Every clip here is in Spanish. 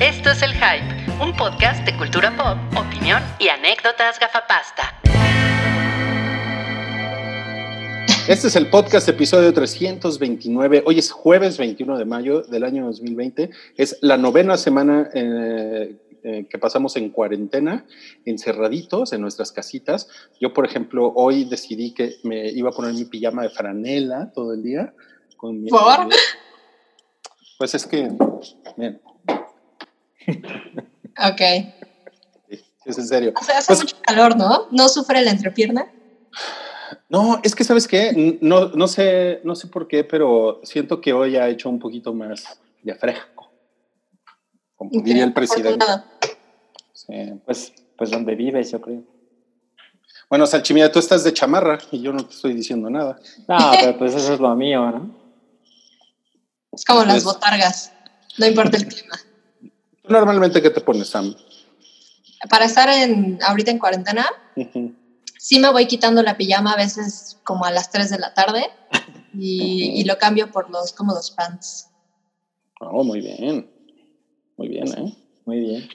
Esto es El Hype, un podcast de cultura pop, opinión y anécdotas gafapasta. Este es el podcast episodio 329. Hoy es jueves 21 de mayo del año 2020. Es la novena semana eh, eh, que pasamos en cuarentena, encerraditos en nuestras casitas. Yo, por ejemplo, hoy decidí que me iba a poner mi pijama de franela todo el día. Con mi, ¿Por? Pues es que, bien, Ok. es en serio. O sea, hace Pues- mucho calor, ¿no? ¿No sufre la entrepierna? No, es que sabes qué, no, no sé, no sé por qué, pero siento que hoy ha hecho un poquito más de fresco. Como diría el presidente. Sí. Pues, pues donde vives, yo creo. Bueno, Salchimilla, tú estás de chamarra y yo no te estoy diciendo nada. No, pero pues eso es lo mío, ¿no? Es como las botargas. No importa el clima. ¿Tú normalmente qué te pones, Sam? Para estar en, ahorita en cuarentena, sí me voy quitando la pijama a veces como a las 3 de la tarde y, y lo cambio por los cómodos pants. Oh, muy bien. Muy bien, ¿eh? Muy bien.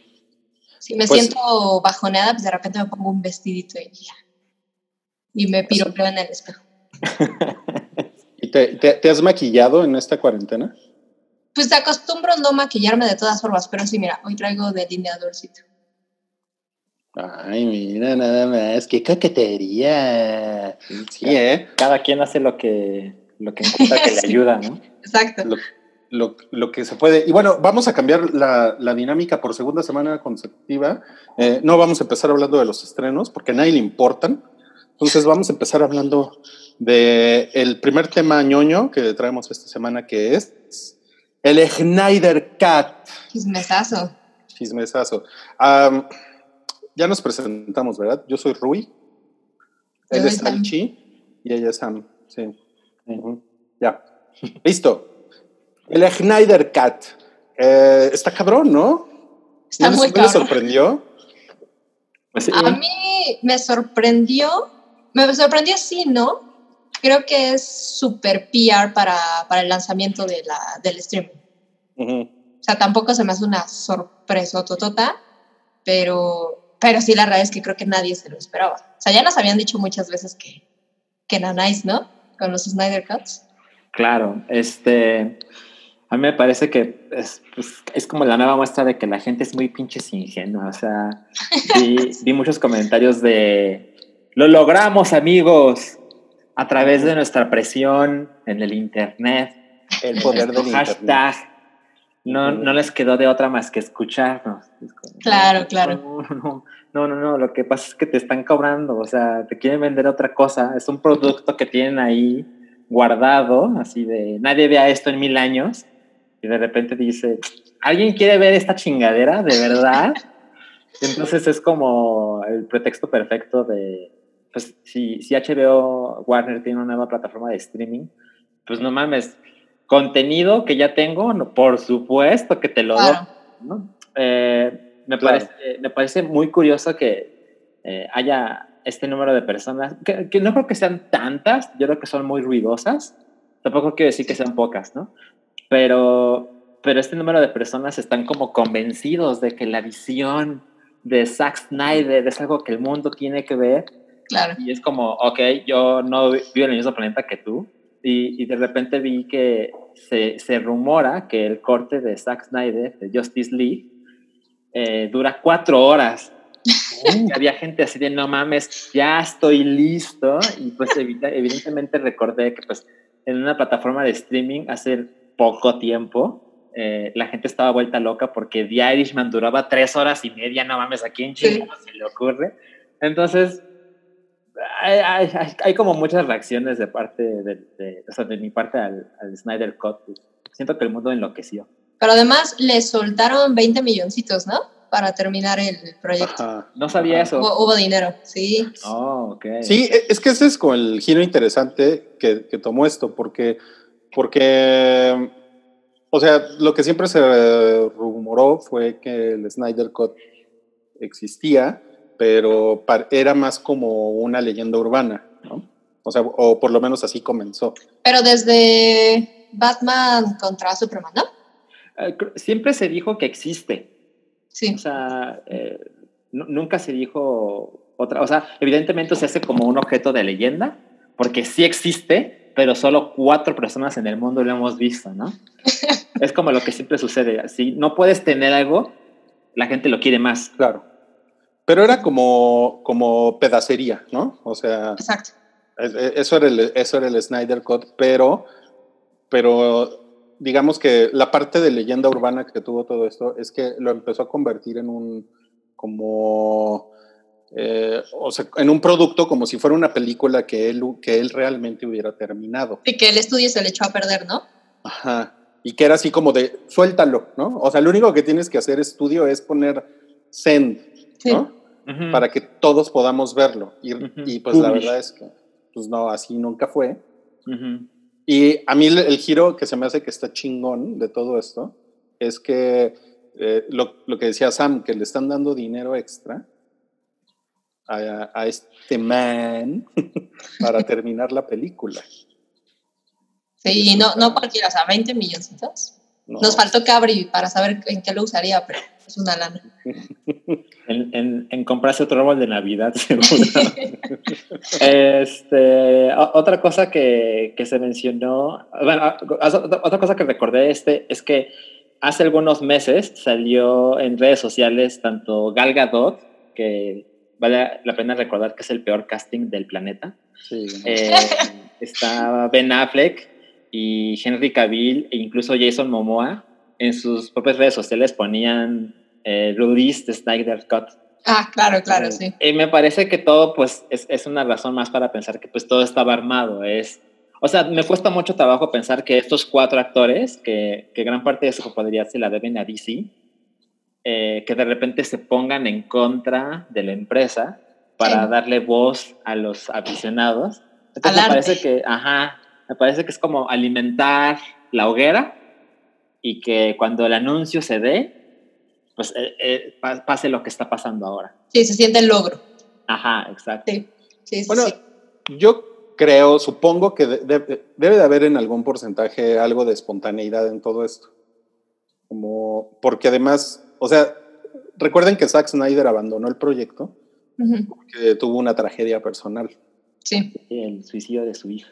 Si me Pues- siento bajoneada, pues de repente me pongo un vestidito y ya. Y me piropeo en el espejo. ¿Y te, te- te has maquillado en esta cuarentena? Pues te acostumbro no maquillarme de todas formas, pero sí, mira, hoy traigo delineadorcito. Ay, mira, nada más. ¡Qué coquetería! Sí, ¿eh? Cada quien hace lo que, lo que encuentra que le Sí. ayuda, ¿no? Exacto. Lo, lo- lo que se puede. Y bueno, vamos a cambiar la, la dinámica por segunda semana consecutiva. Eh, no vamos a empezar hablando de los estrenos porque a nadie le importan. Entonces vamos a empezar hablando de el primer tema ñoño que traemos esta semana que es el Schneider Cat. Chismesazo. Chismesazo. Ya nos presentamos, ¿verdad? Yo soy Rui. Él Yo es. Salchi y ella es Sam. Sí. Ya. Listo. El Schneider Cat. Eh, está cabrón, ¿no? Está ¿No muy les sorprendió? A mí me sorprendió, me sorprendió sí, ¿no? Creo que es súper PR para, para el lanzamiento de la, del stream. O sea, tampoco se me hace una sorpresa totota, pero, pero sí la realidad es que creo que nadie se lo esperaba. O sea, ya nos habían dicho muchas veces que, que nice, ¿no? Con los Snyder Cuts. Claro, este. A mí me parece que es, pues, es como la nueva muestra de que la gente es muy pinches ingenua. O sea, vi, vi muchos comentarios de. Lo logramos, amigos, a través de nuestra presión en el internet. El poder del internet. hashtag. No, no les quedó de otra más que escucharnos. Claro, no, claro. No, no, no, no, no, lo que pasa es que te están cobrando, o sea, te quieren vender otra cosa. Es un producto que tienen ahí guardado, así de nadie vea esto en mil años, y de repente dice, ¿alguien quiere ver esta chingadera de verdad? Entonces es como el pretexto perfecto de, pues si, si HBO Warner tiene una nueva plataforma de streaming, pues no mames, contenido que ya tengo, no, por supuesto que te lo doy, Claro. ¿no? Eh, me, Claro. parece, me parece muy curioso que eh, haya este número de personas, que, que no creo que sean tantas, yo creo que son muy ruidosas, tampoco quiero decir que sean pocas, ¿no? Pero, pero este número de personas están como convencidos de que la visión de Zack Snyder es algo que el mundo tiene que ver Claro. y es como, ok, yo no vi- vivo en el mismo planeta que tú. Y, y de repente vi que se, se rumora que el corte de Zack Snyder, de Justice League, eh, dura cuatro horas. Y había gente así de, no mames, ya estoy listo. Y pues evidentemente recordé que pues en una plataforma de streaming hace poco tiempo, eh, la gente estaba vuelta loca porque The Irishman duraba tres horas y media, no mames, ¿a quién Sí. chingados se le ocurre? Entonces, hay, hay- hay- como muchas reacciones de parte de, de- o sea, de mi parte al, al Snyder Cut. Siento que el mundo enloqueció. Pero además le soltaron 20 milloncitos, ¿no? Para terminar el proyecto. Ajá. No sabía Ajá. eso. Hubo, hubo dinero, sí. Oh, ok. Sí, e- es que ese es como el giro interesante que, que tomó esto, porque, porque, o sea, lo que siempre se rumoró fue que el Snyder Cut existía, pero era más como una leyenda urbana, ¿no? O sea, o por lo menos así comenzó. Pero desde Batman contra Superman, ¿no? eh, siempre se dijo que existe. Sí. O sea, eh, nu- nunca se dijo otra. O sea, evidentemente se hace como un objeto de leyenda, porque sí existe, pero solo cuatro personas en el mundo lo hemos visto, ¿no? es como lo que siempre sucede. Si no puedes tener algo, la gente lo quiere más. Claro. Pero era como, como pedacería, ¿no? O sea, Exacto. es- eso era, el, eso era el Snyder Cut, pero, pero digamos que la parte de leyenda urbana que tuvo todo esto es que lo empezó a convertir en un, como, eh, o sea, en un producto como si fuera una película que él, que él realmente hubiera terminado. Y que el estudio se le echó a perder, ¿no? Ajá. Y que era así como de, suéltalo, ¿no? O sea, lo único que tienes que hacer estudio es poner send, Sí. ¿no? Ujú. Para que todos podamos verlo. Y, Ujú. y pues la Publish. verdad es que, pues no, así nunca fue. Ujú. Y a mí el, el giro que se me hace que está chingón de todo esto es que eh, lo, lo que decía Sam, que le están dando dinero extra a, a este man para terminar la película. Sí, y no, no cualquiera, o sea, 20 milloncitos. No, Nos faltó Cabri para saber en qué lo usaría, pero es una lana. En, en- en comprarse otro árbol de Navidad, seguro. este, otra cosa que, que se mencionó, bueno, otra cosa que recordé este es que hace algunos meses salió en redes sociales tanto Gal Gadot, que vale la pena recordar que es el peor casting del planeta, sí, eh, está Ben Affleck y Henry Cavill e incluso Jason Momoa en sus propias redes sociales ponían eh, release the Snyder Cut. Ah, claro, claro, sí. Y me parece que todo pues es, es una razón más para pensar que pues todo estaba armado. Es, o sea, me cuesta mucho trabajo pensar que estos cuatro actores, que, que gran parte de su popularidad se la deben a DC, eh, que de repente se pongan en contra de la empresa para Sí. darle voz a los aficionados. Entonces Al me arte. parece que, ajá, me parece que es como alimentar la hoguera y que cuando el anuncio se dé, pues eh, eh, pa- pase lo que está pasando ahora. Sí, se siente el logro. Ajá, exacto. Sí, sí, sí. Bueno, sí. yo creo, supongo que de- de- debe de haber en algún porcentaje algo de espontaneidad en todo esto. Como, porque además, o sea, recuerden que Zack Snyder abandonó el proyecto porque tuvo una tragedia personal. Sí, El suicidio de su hija.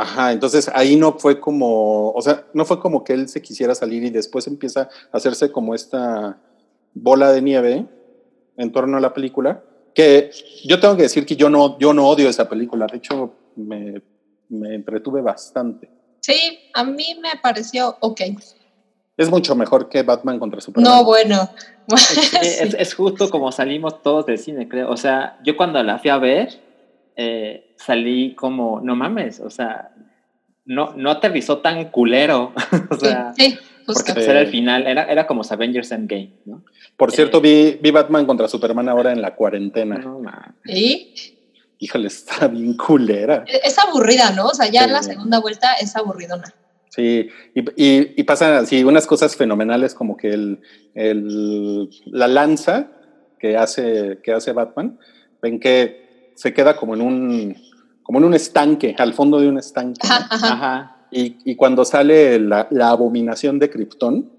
Ajá, entonces ahí no fue como, o sea, no fue como que él se quisiera salir y después empieza a hacerse como esta bola de nieve en torno a la película, que yo tengo que decir que yo no, yo no odio esa película, de hecho me, me entretuve bastante. sí, a mí me pareció ok. Es mucho mejor que Batman contra Superman. No, bueno. Sí, Sí. es, es justo como salimos todos del cine, creo. O sea, yo cuando la fui a ver, eh, salí como, no mames, o sea, no, no aterrizó tan culero. o Sí, sea, sí, porque justo. pues, era el final, era, era como Avengers Endgame, ¿no? Por cierto, vi, vi Batman contra Superman ahora en la cuarentena. No, mames. Y Híjole, está bien culera. es aburrida, ¿no? O sea, ya en la Sí. segunda vuelta es aburridona. Sí, y, y, y pasan así unas cosas fenomenales como que el, el- la lanza que hace, que hace Batman, ven que se queda como en un, como en un estanque, al fondo de un estanque. ¿no? Ajá. Y, y cuando sale la, la abominación de Krypton,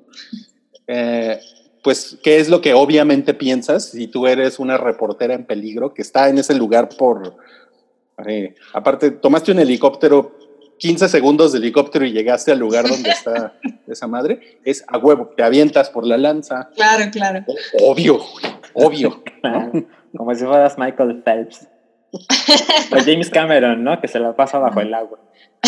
eh, pues, ¿qué es lo que obviamente piensas si tú eres una reportera en peligro que está en ese lugar por... eh, aparte, tomaste un helicóptero, 15 segundos de helicóptero y llegaste al lugar donde está esa madre, es a huevo, te avientas por la lanza. Claro, claro. Obvio, obvio. ¿no? Como si fueras Michael Phelps. O James Cameron, ¿no? Que se la pasa bajo el agua.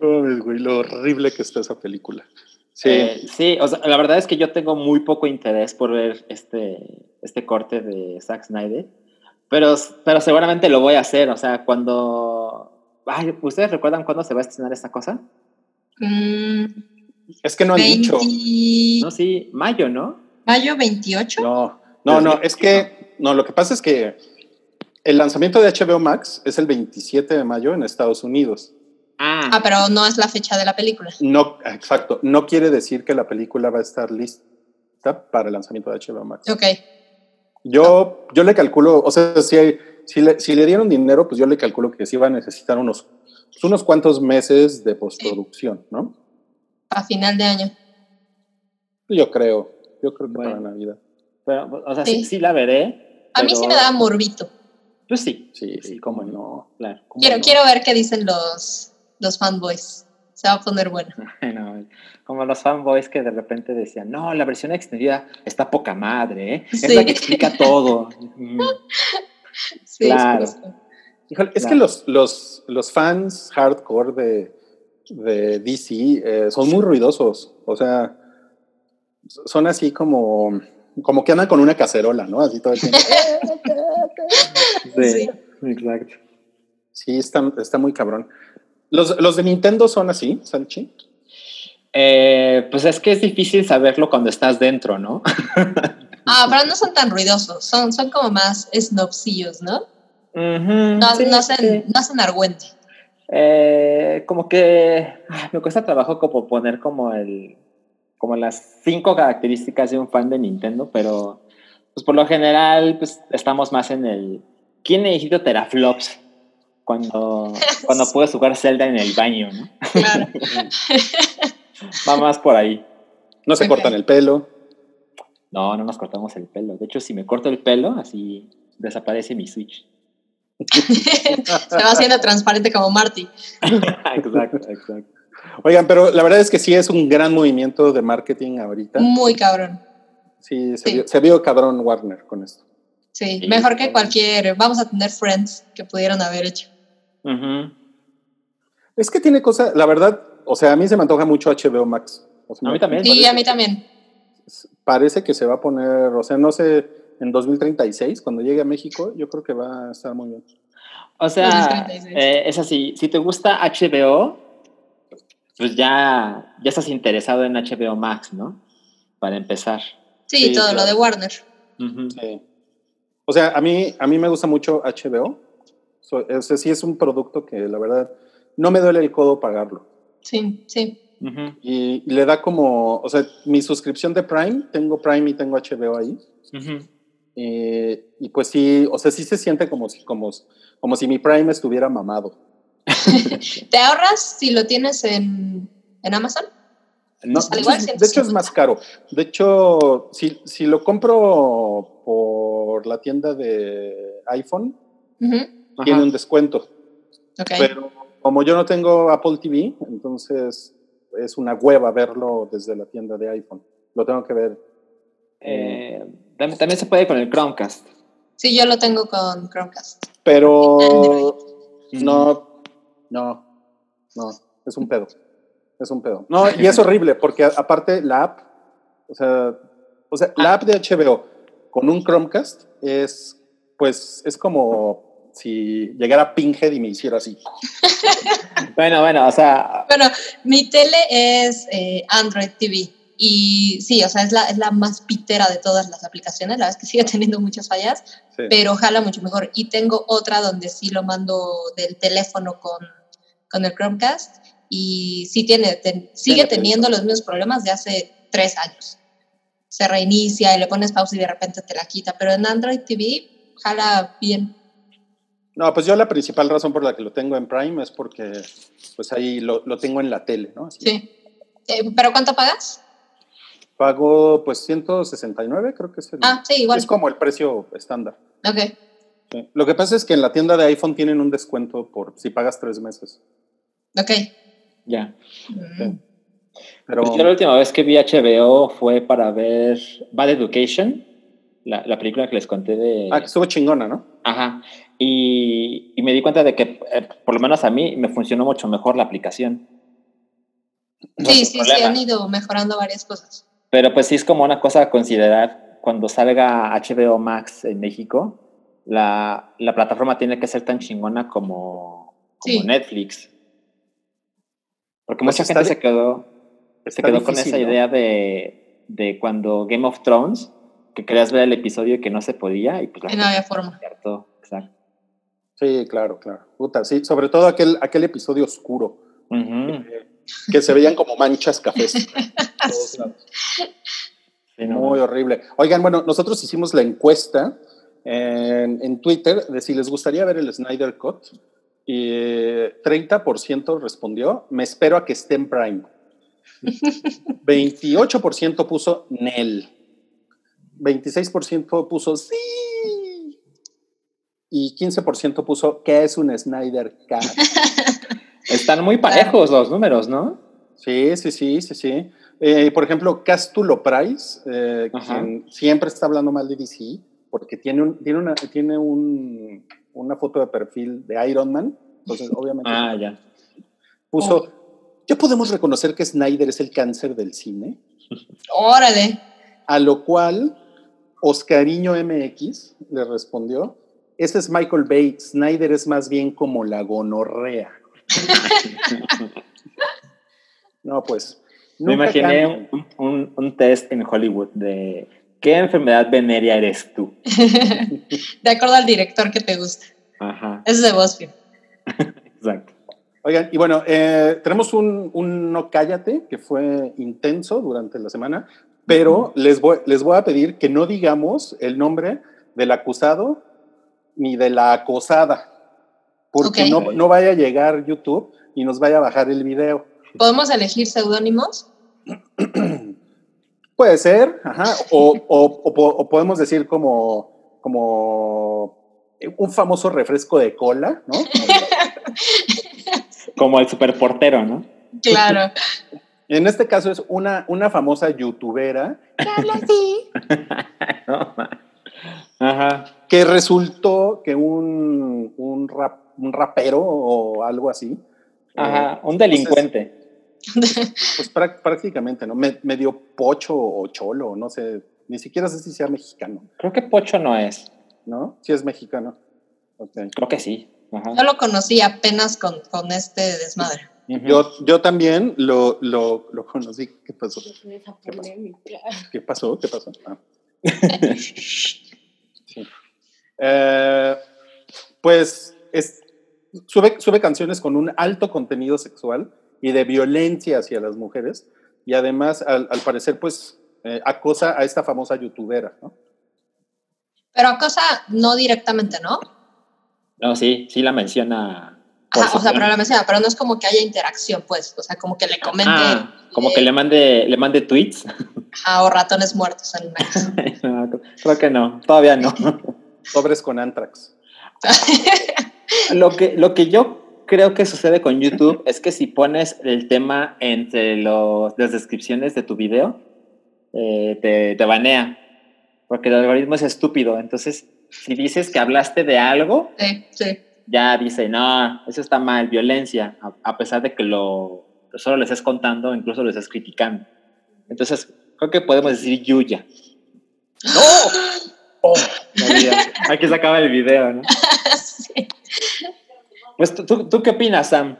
Ay, güey, lo horrible que está esa película. Sí. Eh, sí, o sea, la verdad es que yo tengo muy poco interés por ver este, este corte de Zack Snyder, pero, pero seguramente lo voy a hacer, o sea, cuando... Ay, ¿Ustedes recuerdan cuándo se va a estrenar esta cosa? Mm, es que no han dicho. 20 No, sí, mayo, ¿no? Mayo 28. No, no, no, es que, no, lo que pasa es que el lanzamiento de HBO Max es el 27 de mayo en Estados Unidos. Ah, Ah, pero no es la fecha de la película. No, exacto, no quiere decir que la película va a estar lista para el lanzamiento de HBO Max. Ok. Yo, yo le calculo, o sea, si, hay- si, le, si le dieron dinero, pues yo le calculo que sí va a necesitar unos, pues unos cuantos meses de postproducción, ¿no? A final de año. Yo creo, yo creo que Bueno. para Navidad. Pero, o sea, sí, Sí. sí la veré. A mí sí me da morbito. Pues sí, Sí, sí, cómo no, claro. cómo Quiero, no. quiero ver qué dicen los, los fanboys. Se va a poner bueno. Bueno, como los fanboys que de repente decían, no, la versión extendida está poca madre, ¿eh? es la que explica todo. Mm, Sí, Claro. justo. Híjole, es Claro. que los, los, los fans hardcore de, de DC eh, son muy ruidosos. O sea, son así como, como que andan con una cacerola, ¿no? Así todo el tiempo. Sí, Sí. exacto. Sí, está, está muy cabrón. Los, los de Nintendo son así, Salchi. Eh, pues es que es difícil saberlo cuando estás dentro, ¿no? Ah, pero no son tan ruidosos. Son, son como más snobcillos, ¿no? No, sí, no, hacen, sí. no hacen argüente. Eh, como que me cuesta trabajo como poner como el como las cinco características de un fan de Nintendo, pero pues por lo general pues estamos más en el ¿quién necesita teraflops? Cuando, cuando puedes jugar Zelda en el baño, ¿no? Claro. Va más por ahí. No se cortan el pelo. No, no nos cortamos el pelo. De hecho, si me corto el pelo, así desaparece mi Switch. Se va haciendo transparente como Marty. exacto, exacto. Oigan, pero la verdad es que sí es un gran movimiento de marketing ahorita. Muy cabrón. Sí, se, Sí. Vio, se vio cabrón Warner con esto. Sí, Sí, mejor que cualquier. Vamos a tener friends que pudieron haber hecho. Ujú. Es que tiene cosas, la verdad, o sea, a mí se me antoja mucho HBO Max. O sea, A mí también. Sí, a mí también. Parece que se va a poner, o sea, no sé, en 2036, cuando llegue a México, yo creo que va a estar muy bien. O sea, 2036. eh, es así, si te gusta HBO, pues ya, ya estás interesado en HBO Max, ¿no? Para empezar. Sí, Sí, todo lo de Warner. Sí. O sea, a mí, a mí me gusta mucho HBO. So- o sea, sí es un producto que la verdad no me duele el codo pagarlo. Sí, sí. Y, y le da como, o sea, mi suscripción de Prime, tengo Prime y tengo HBO ahí. Eh, y pues sí, o sea, sí se siente como si, como, como si mi Prime estuviera mamado. ¿Te ahorras si lo tienes en, en Amazon? No, Al de, igual, hecho, es- de hecho es 150. más caro. De hecho, si, si lo compro por la tienda de iPhone, tiene un descuento. Pero como yo no tengo Apple TV, entonces es una hueva verlo desde la tienda de iPhone. Lo tengo que ver. Eh, también, también se puede con el Chromecast. Sí, yo lo tengo con Chromecast. Pero Android. no, no, no, es un pedo. Es un pedo. No, y es horrible porque aparte la app, o sea, o sea, la app de HBO con un Chromecast es, pues, es como si llegara Pinhead y me hiciera así. Bueno, bueno, o sea, Bueno, mi tele es eh, Android TV. Y sí, o sea, es la, es la más pitera de todas las aplicaciones. La verdad es que sigue teniendo muchas fallas, Sí. pero jala mucho mejor. Y tengo otra donde sí lo mando del teléfono con, con el Chromecast. Y sí tiene, ten- sigue teniendo los mismos problemas de hace tres años. Se reinicia y le pones pausa y de repente te la quita. Pero en Android TV jala bien. No, pues yo la principal razón por la que lo tengo en Prime es porque pues ahí lo, lo tengo en la tele, ¿no? Así. Sí. Eh, ¿Pero cuánto pagas? Pago pues 169, creo que es el, Ah, sí, igual. es como el precio estándar. Ok. Sí. Lo que pasa es que en la tienda de iPhone tienen un descuento por si pagas tres meses. Ok. ya. Mm. Pero Pues yo la última vez que vi HBO fue para ver Bad Education, la, la película que les conté de... ah, que estuvo chingona, ¿no? Ajá. Y, y me di cuenta de que, eh, por lo menos a mí, me funcionó mucho mejor la aplicación. No Sí, sí, sí, problema. han ido mejorando varias cosas. Pero pues sí es como una cosa a considerar cuando salga HBO Max en México, la, la plataforma tiene que ser tan chingona como, como Sí. Netflix. Porque Pues mucha gente se quedó, se quedó con esa ¿no? idea de, de cuando Game of Thrones, que querías ver el episodio y que no se podía, y pues la Y no había forma. Exacto. Sí, claro, claro. Puta, sí, sobre todo aquel, aquel episodio oscuro, que se veían como manchas cafés. Todos lados. Sí, no, Muy horrible. Oigan, bueno, nosotros hicimos la encuesta en, en Twitter de si les gustaría ver el Snyder Cut y eh, 30% respondió, me espero a que esté en Prime. 28% puso Nel. 26% puso sí. Y 15% puso ¿qué es un Snyder Cut? Están muy parejos los números, ¿no? Sí, sí, sí, sí, sí. Eh, por ejemplo, Castulo Price, eh, quien siempre está hablando mal de DC, porque tiene, un, tiene, una, tiene un, una foto de perfil de Iron Man, entonces obviamente Ah, ya. puso, Oh. ¿ya podemos reconocer que Snyder es el cáncer del cine? Órale. A lo cual Oscariño MX le respondió, ese es Michael Bay, Snyder es más bien como la gonorrea. no, pues. Me imaginé un- un test en Hollywood de ¿qué enfermedad venérea eres tú? De acuerdo al director que te gusta. Ajá, Ese es de BuzzFeed. exacto. Oigan, y bueno, eh, tenemos un, un no cállate que fue intenso durante la semana, pero les, voy, les voy a pedir que no digamos el nombre del acusado ni de la acosada, porque no, no vaya a llegar YouTube y nos vaya a bajar el video. ¿Podemos elegir seudónimos? Puede ser, ajá, o, o- o po- o podemos decir como, como un famoso refresco de cola, ¿no? Como el superportero, ¿no? Claro. En este caso es una, una famosa youtubera No, ma. Ajá. que resultó que un, un, rap- un rapero o algo así, Ajá, eh, un delincuente. Pues prá- prácticamente, ¿no? Me- medio pocho o cholo, no sé, ni siquiera sé si sea mexicano, Creo que Pocho no es. ¿no? Si es mexicano. Ok. Creo que sí. Ajá. Yo lo conocí apenas con, con este desmadre. Yo, yo también lo, lo, lo conocí. ¿Qué pasó? ¿Qué pasó? ¿Qué pasó? ¿Qué pasó? Ah. Sí. Eh, pues es, sube, sube canciones con un alto contenido sexual y de violencia hacia las mujeres y además al, al parecer pues eh, acosa a esta famosa youtubera, ¿no? Pero cosa no directamente, ¿no? No, sí, sí la menciona. Ajá, o sea, pero la menciona, pero no es como que haya interacción, pues. O sea, como que le comente Ah, como eh, que le mande, le mande tweets. a o ratones muertos en una. No, creo que no, todavía no. Sobres con Antrax. Lo que, lo que yo creo que sucede con YouTube es que si pones el tema entre los, las descripciones de tu video, eh, te, te banea, porque el algoritmo es estúpido. Entonces, si dices que hablaste de algo, Sí, sí. ya dice, no, eso está mal, violencia, a, a pesar de que lo solo le estés contando, incluso lo estés criticando. Entonces, creo que podemos decir Yuya. ¡No! Oh. Aquí se acaba el video, ¿no? Sí. Pues, ¿tú, tú, qué opinas, Sam?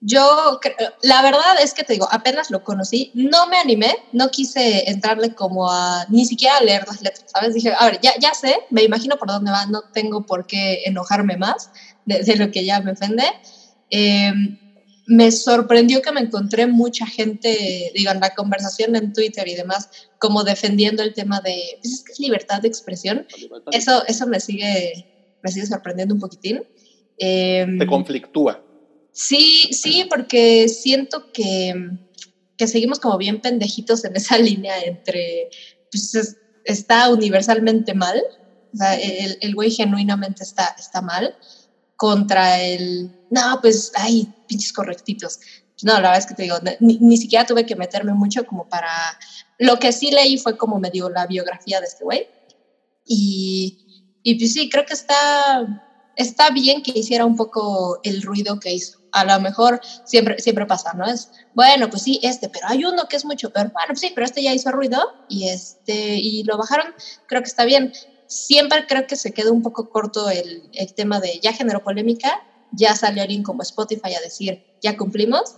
Yo, la verdad es que te digo, apenas lo conocí, no me animé, no quise entrarle como a, ni siquiera a leer las letras, ¿sabes? Dije, a ver, ya, ya sé, me imagino por dónde va, no tengo por qué enojarme más de, de lo que ya me ofende. Eh, me sorprendió que me encontré mucha gente, digo, en la conversación en Twitter y demás, como defendiendo el tema de, pues es que es libertad de expresión. Eso, eso me sigue, me sigue sorprendiendo un poquitín. Eh, Te conflictúa. Sí, sí, porque siento que, que seguimos como bien pendejitos en esa línea entre, pues es- está universalmente mal, o sea, el, el güey genuinamente está, está mal, contra el, no, pues, ay, pinches correctitos. No, la verdad es que te digo, ni, ni siquiera tuve que meterme mucho como para... Lo que sí leí fue como medio la biografía de este güey. Y, y pues sí, creo que está, está bien que hiciera un poco el ruido que hizo. A lo mejor siempre, siempre pasa, ¿no? Es, bueno, pues sí, este, pero hay uno que es mucho peor. Bueno, pues sí, pero este ya hizo ruido y, este, y lo bajaron, creo que está bien. Siempre creo que se quedó un poco corto el, el tema de ya generó polémica, ya salió alguien como Spotify a decir, ya cumplimos,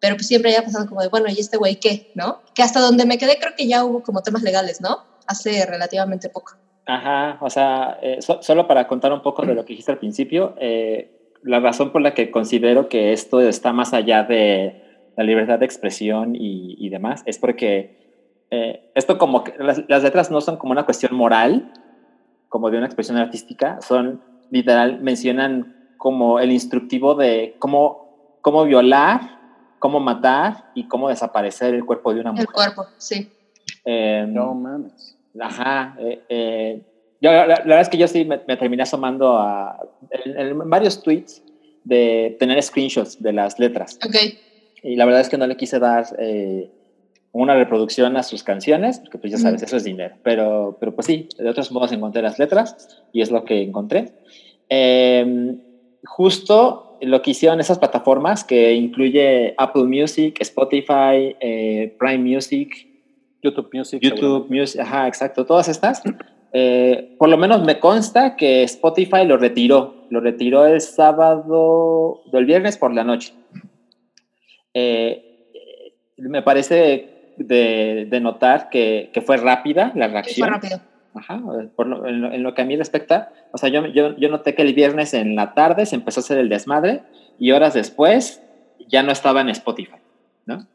pero pues siempre ya pasado como de, bueno, ¿y este güey qué? ¿No? Que hasta donde me quedé creo que ya hubo como temas legales, ¿no? Hace relativamente poco. Ajá, o sea, eh, so- solo para contar un poco de lo que dijiste al principio, eh, la razón por la que considero que esto está más allá de la libertad de expresión y, y demás es porque eh, esto como que las, las letras no son como una cuestión moral, como de una expresión artística, son literal, mencionan como el instructivo de cómo, cómo violar cómo matar y cómo desaparecer el cuerpo de una mujer. El cuerpo, sí. Eh, No mames. Ajá. eh, eh, yo, la, la verdad es que yo sí me, me terminé asomando a en, en varios tweets de tener screenshots de las letras. Ok. Y la verdad es que no le quise dar eh, una reproducción a sus canciones, porque pues ya sabes, eso es dinero. Pero, pero pues sí, de otros modos encontré las letras y es lo que encontré. Eh, justo lo que hicieron esas plataformas que incluye Apple Music, Spotify, eh, Prime Music, YouTube Music. YouTube Music, ajá, exacto, todas estas. eh, por lo menos me consta que Spotify lo retiró, lo retiró el sábado, el viernes por la noche. Eh, me parece de, de notar que, que fue rápida la Fue reacción. rápido. Ajá, por lo- en, lo, en lo que a mí respecta, o sea, yo, yo, yo noté que el viernes en la tarde se empezó a hacer el desmadre y horas después ya no estaba en Spotify, ¿no?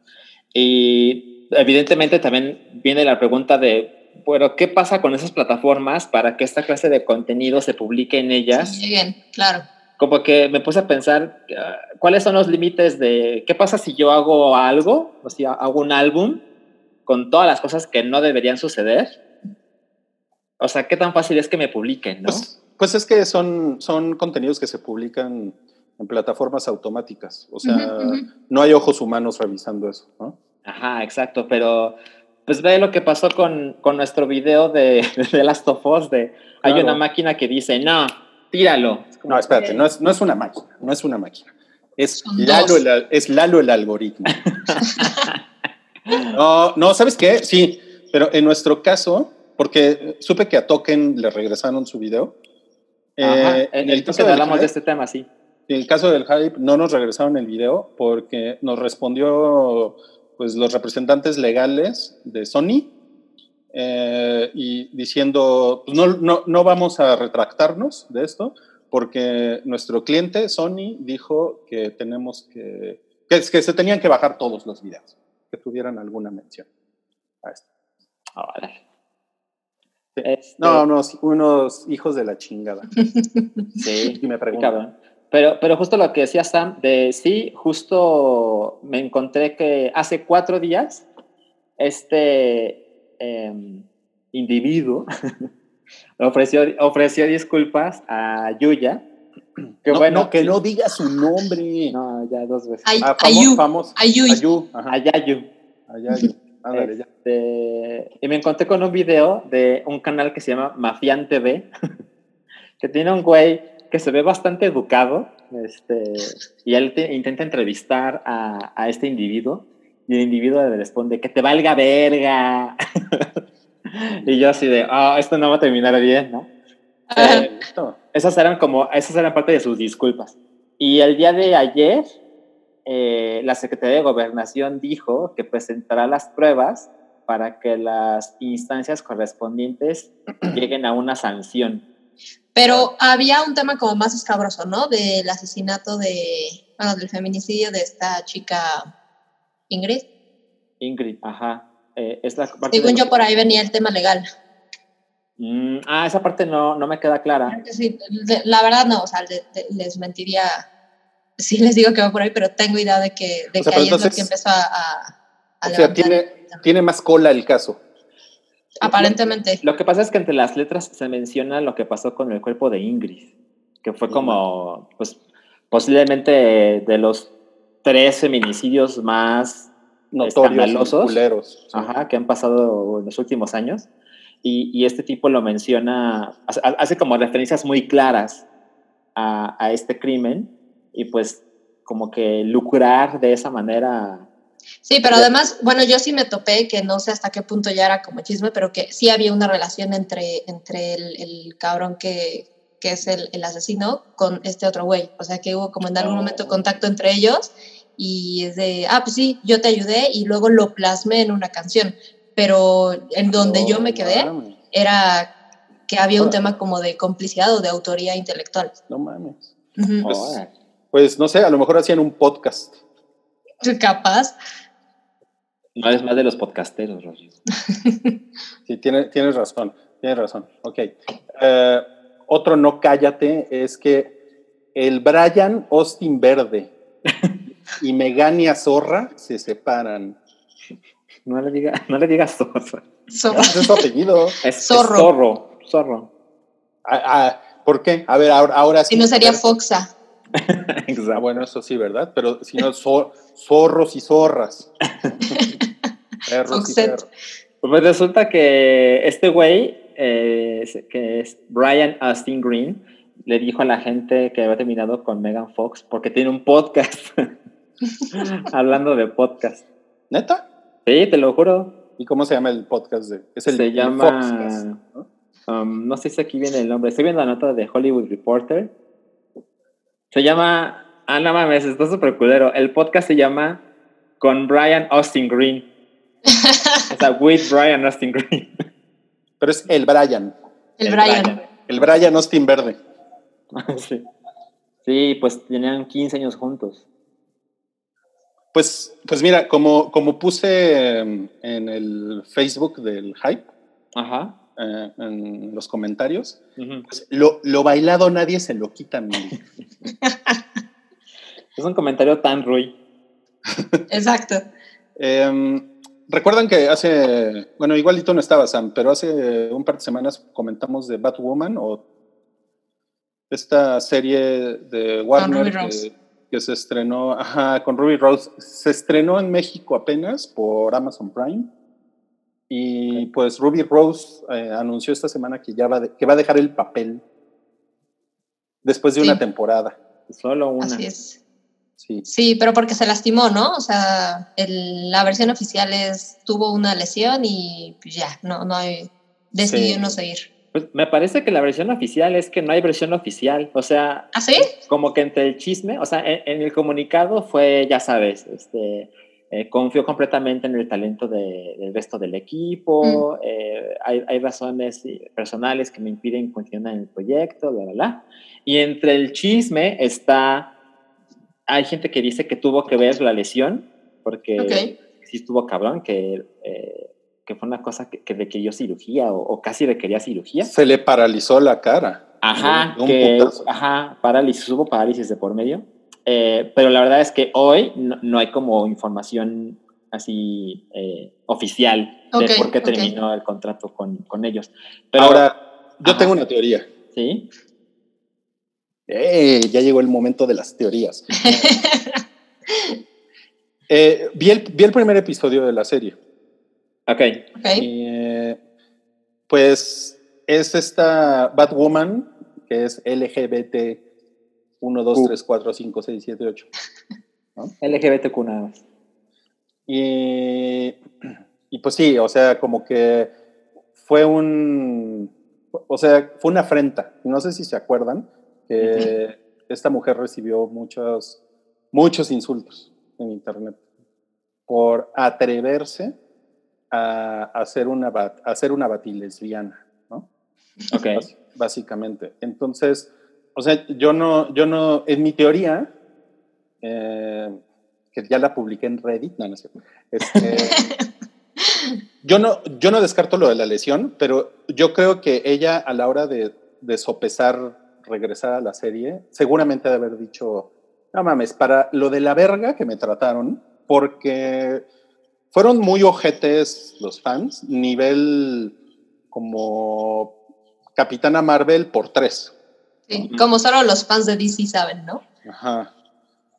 Y evidentemente también viene la pregunta de, bueno, ¿qué pasa con esas plataformas para que esta clase de contenido se publique en ellas? Sí, bien, claro. Como que me puse a pensar, ah, ¿cuáles son los límites de qué pasa si yo hago algo, o sea, hago un álbum con todas las cosas que no deberían suceder? O sea, ¿qué tan fácil es que me publiquen, no? Pues, pues es que son, son contenidos que se publican en plataformas automáticas. O sea, no hay ojos humanos revisando eso, ¿no? Ajá, exacto, pero pues ve lo que pasó con, con nuestro video de, de Last of Us, de hay una máquina que dice, no, tíralo. Es como, No, espérate, no es, no es una máquina, no es una máquina. Es Lalo, el, es Lalo el algoritmo. no, no, ¿sabes qué? Sí, pero en nuestro caso, porque supe que a Token le regresaron su video. Ajá, eh, en el el caso que del hablamos de este tema, sí. En el caso del hype, no nos regresaron el video porque nos respondió pues, los representantes legales de Sony eh, y diciendo, pues, no, no, no vamos a retractarnos de esto porque nuestro cliente Sony dijo que tenemos que, que, que se tenían que bajar todos los videos, que tuvieran alguna mención. a esto. Órale. Sí. Este, No, no, sí, unos hijos de la chingada. sí, Y me preguntan. Pero, pero justo lo que decía Sam, de sí, justo me encontré que hace cuatro días este em, individuo ofreció, ofreció disculpas a Yuya. Que no, bueno, no, que no diga su nombre. No, ya dos veces. Ay, Ah, Ayu. famoso, famoso. Ayu, ajá. A Yayu. A Yayu. Ándale, ya. Este, y me encontré con un video de un canal que se llama Mafian TV, que tiene un güey que se ve bastante educado, este, y él te- intenta entrevistar a, a este individuo, y el individuo le responde, que te valga verga. y yo así de, ah, esto no va a terminar bien, ¿no? Eh, esas eran como, esas eran parte de sus disculpas. Y el día de ayer, eh, la Secretaría de Gobernación dijo que presentará las pruebas para que las instancias correspondientes lleguen a una sanción. Pero había un tema como más escabroso, ¿no? Del asesinato de, bueno, del feminicidio de esta chica Ingrid. Ingrid, ajá. Eh, es la parte Según de- yo, por ahí venía el tema legal. Mm, ah, esa parte no, no me queda clara. Sí, la verdad no, o sea, de- de- les mentiría si les digo que va por ahí, pero tengo idea de que, de O sea, que ahí es lo que empezó a, a, a O sea, tiene, tiene más cola el caso. Aparentemente. Lo que pasa es que entre las letras se menciona lo que pasó con el cuerpo de Ingrid, que fue como, pues, posiblemente de los tres feminicidios más Notorios, Escandalosos. culeros. sí. ajá, que han pasado en los últimos años. Y, y este tipo lo menciona, hace, hace como referencias muy claras a, a este crimen y pues como que lucrar de esa manera. Sí, pero además, bueno, yo sí me topé, que no sé hasta qué punto ya era como chisme, pero que sí había una relación entre, entre el, el cabrón que, que es el, el asesino con este otro güey. O sea, que hubo como en algún Oh. momento contacto entre ellos y es de, ah, pues sí, yo te ayudé y luego lo plasmé en una canción. Pero en donde yo me quedé era que había un tema como de complicidad o de autoría intelectual. no mames. Ujú. Pues- Órale. Pues no sé, a lo mejor hacían un podcast. Capaz. No es más de los podcasteros, Rodrigo. Sí, tiene, tienes razón, tienes razón. Ok. Eh, otro no cállate es que el Brian Austin Verde y Megania Zorra se separan. No le diga, no le digas zorro. Zorro. Ese es su apellido. Es, es Zorro. zorro. Zorro. Ah, ah, ¿Por qué? A ver, ahora, ahora sí. Si no sería Foxa. Ah, Exacto. bueno, eso sí, ¿verdad? Pero si no, zor- zorros y zorras. Perros y perros. Pues resulta que este güey, eh, que es Brian Austin Green, le dijo a la gente que había terminado con Megan Fox porque tiene un podcast. Hablando de podcast. ¿Neta? Sí, te lo juro. ¿Y cómo se llama el podcast? De, es el Se el llama- Foxcast, ¿no? Um, no sé si aquí viene el nombre. Estoy viendo la nota de Hollywood Reporter. Se llama. Ah, no mames, está súper culero. El podcast se llama Con Brian Austin Green. o sea, with Brian Austin Green. Pero es el Brian. El Brian. El Brian Austin Verde. sí. Sí, pues tenían 15 años juntos. Pues, pues mira, como, como puse en el Facebook del Hype, Ajá. Eh, en los comentarios, pues, lo, lo bailado nadie se lo quita. Mili. Es un comentario tan Rui. Exacto. Em, Recuerdan que hace, bueno, igual y tú no estabas, Sam, pero hace un par de semanas comentamos de Batwoman o esta serie de Warner que, que se estrenó, ajá, con Ruby Rose, se estrenó en México apenas por Amazon Prime. Y pues Ruby Rose eh, anunció esta semana que ya va, de- que va a dejar el papel después de Sí. una temporada. Solo una. Así es. Sí. Sí, pero porque se lastimó, ¿no? O sea, el- la versión oficial es tuvo una lesión y pues ya, no, no hay, decidió Sí. no seguir. Pues me parece que la versión oficial es que no hay versión oficial. O sea, ¿Ah, sí? como que entre el chisme, o sea, en, en el comunicado fue, ya sabes, este, eh, confió completamente en el talento de- del resto del equipo, eh, hay, hay razones personales que me impiden continuar en el proyecto, bla, bla, bla. Y entre el chisme está, hay gente que dice que tuvo que ver la lesión, porque Ok. sí estuvo cabrón, que, eh, que fue una cosa que, que requirió cirugía o, o casi requería cirugía. Se le paralizó la cara. Ajá, un que, putazo. ajá, parálisis, hubo parálisis de por medio. Eh, pero la verdad es que hoy no, no hay como información así eh, oficial de por qué terminó el contrato con, con ellos. Pero, Ahora, yo Ajá. tengo una teoría. sí, ¡Eh! Ya llegó el momento de las teorías. Eh, vi, el, vi el primer episodio de la serie. ok, Ok. Y, eh, pues es esta Batwoman, que es LGBT 1, 2, Uh. 3, 4, 5, 6, 7, 8. LGBTQ nada más. Y, y pues sí, o sea, como que fue un, o sea, fue una afrenta. No sé si se acuerdan que esta mujer recibió muchos, muchos insultos en internet por atreverse a, hacer una, bat- a hacer una batilesbiana, ¿no? Ok, Bás- básicamente. Entonces, o sea, yo no, yo no, en mi teoría, eh, que ya la publiqué en Reddit, no, no cierto. Este, yo no, yo no descarto lo de la lesión, pero yo creo que ella a la hora de, de sopesar regresar a la serie, seguramente de haber dicho, no mames, para lo de la verga que me trataron, porque fueron muy ojetes los fans, nivel como Capitana Marvel por tres. Sí, Como solo los fans de DC saben, ¿no? Ajá.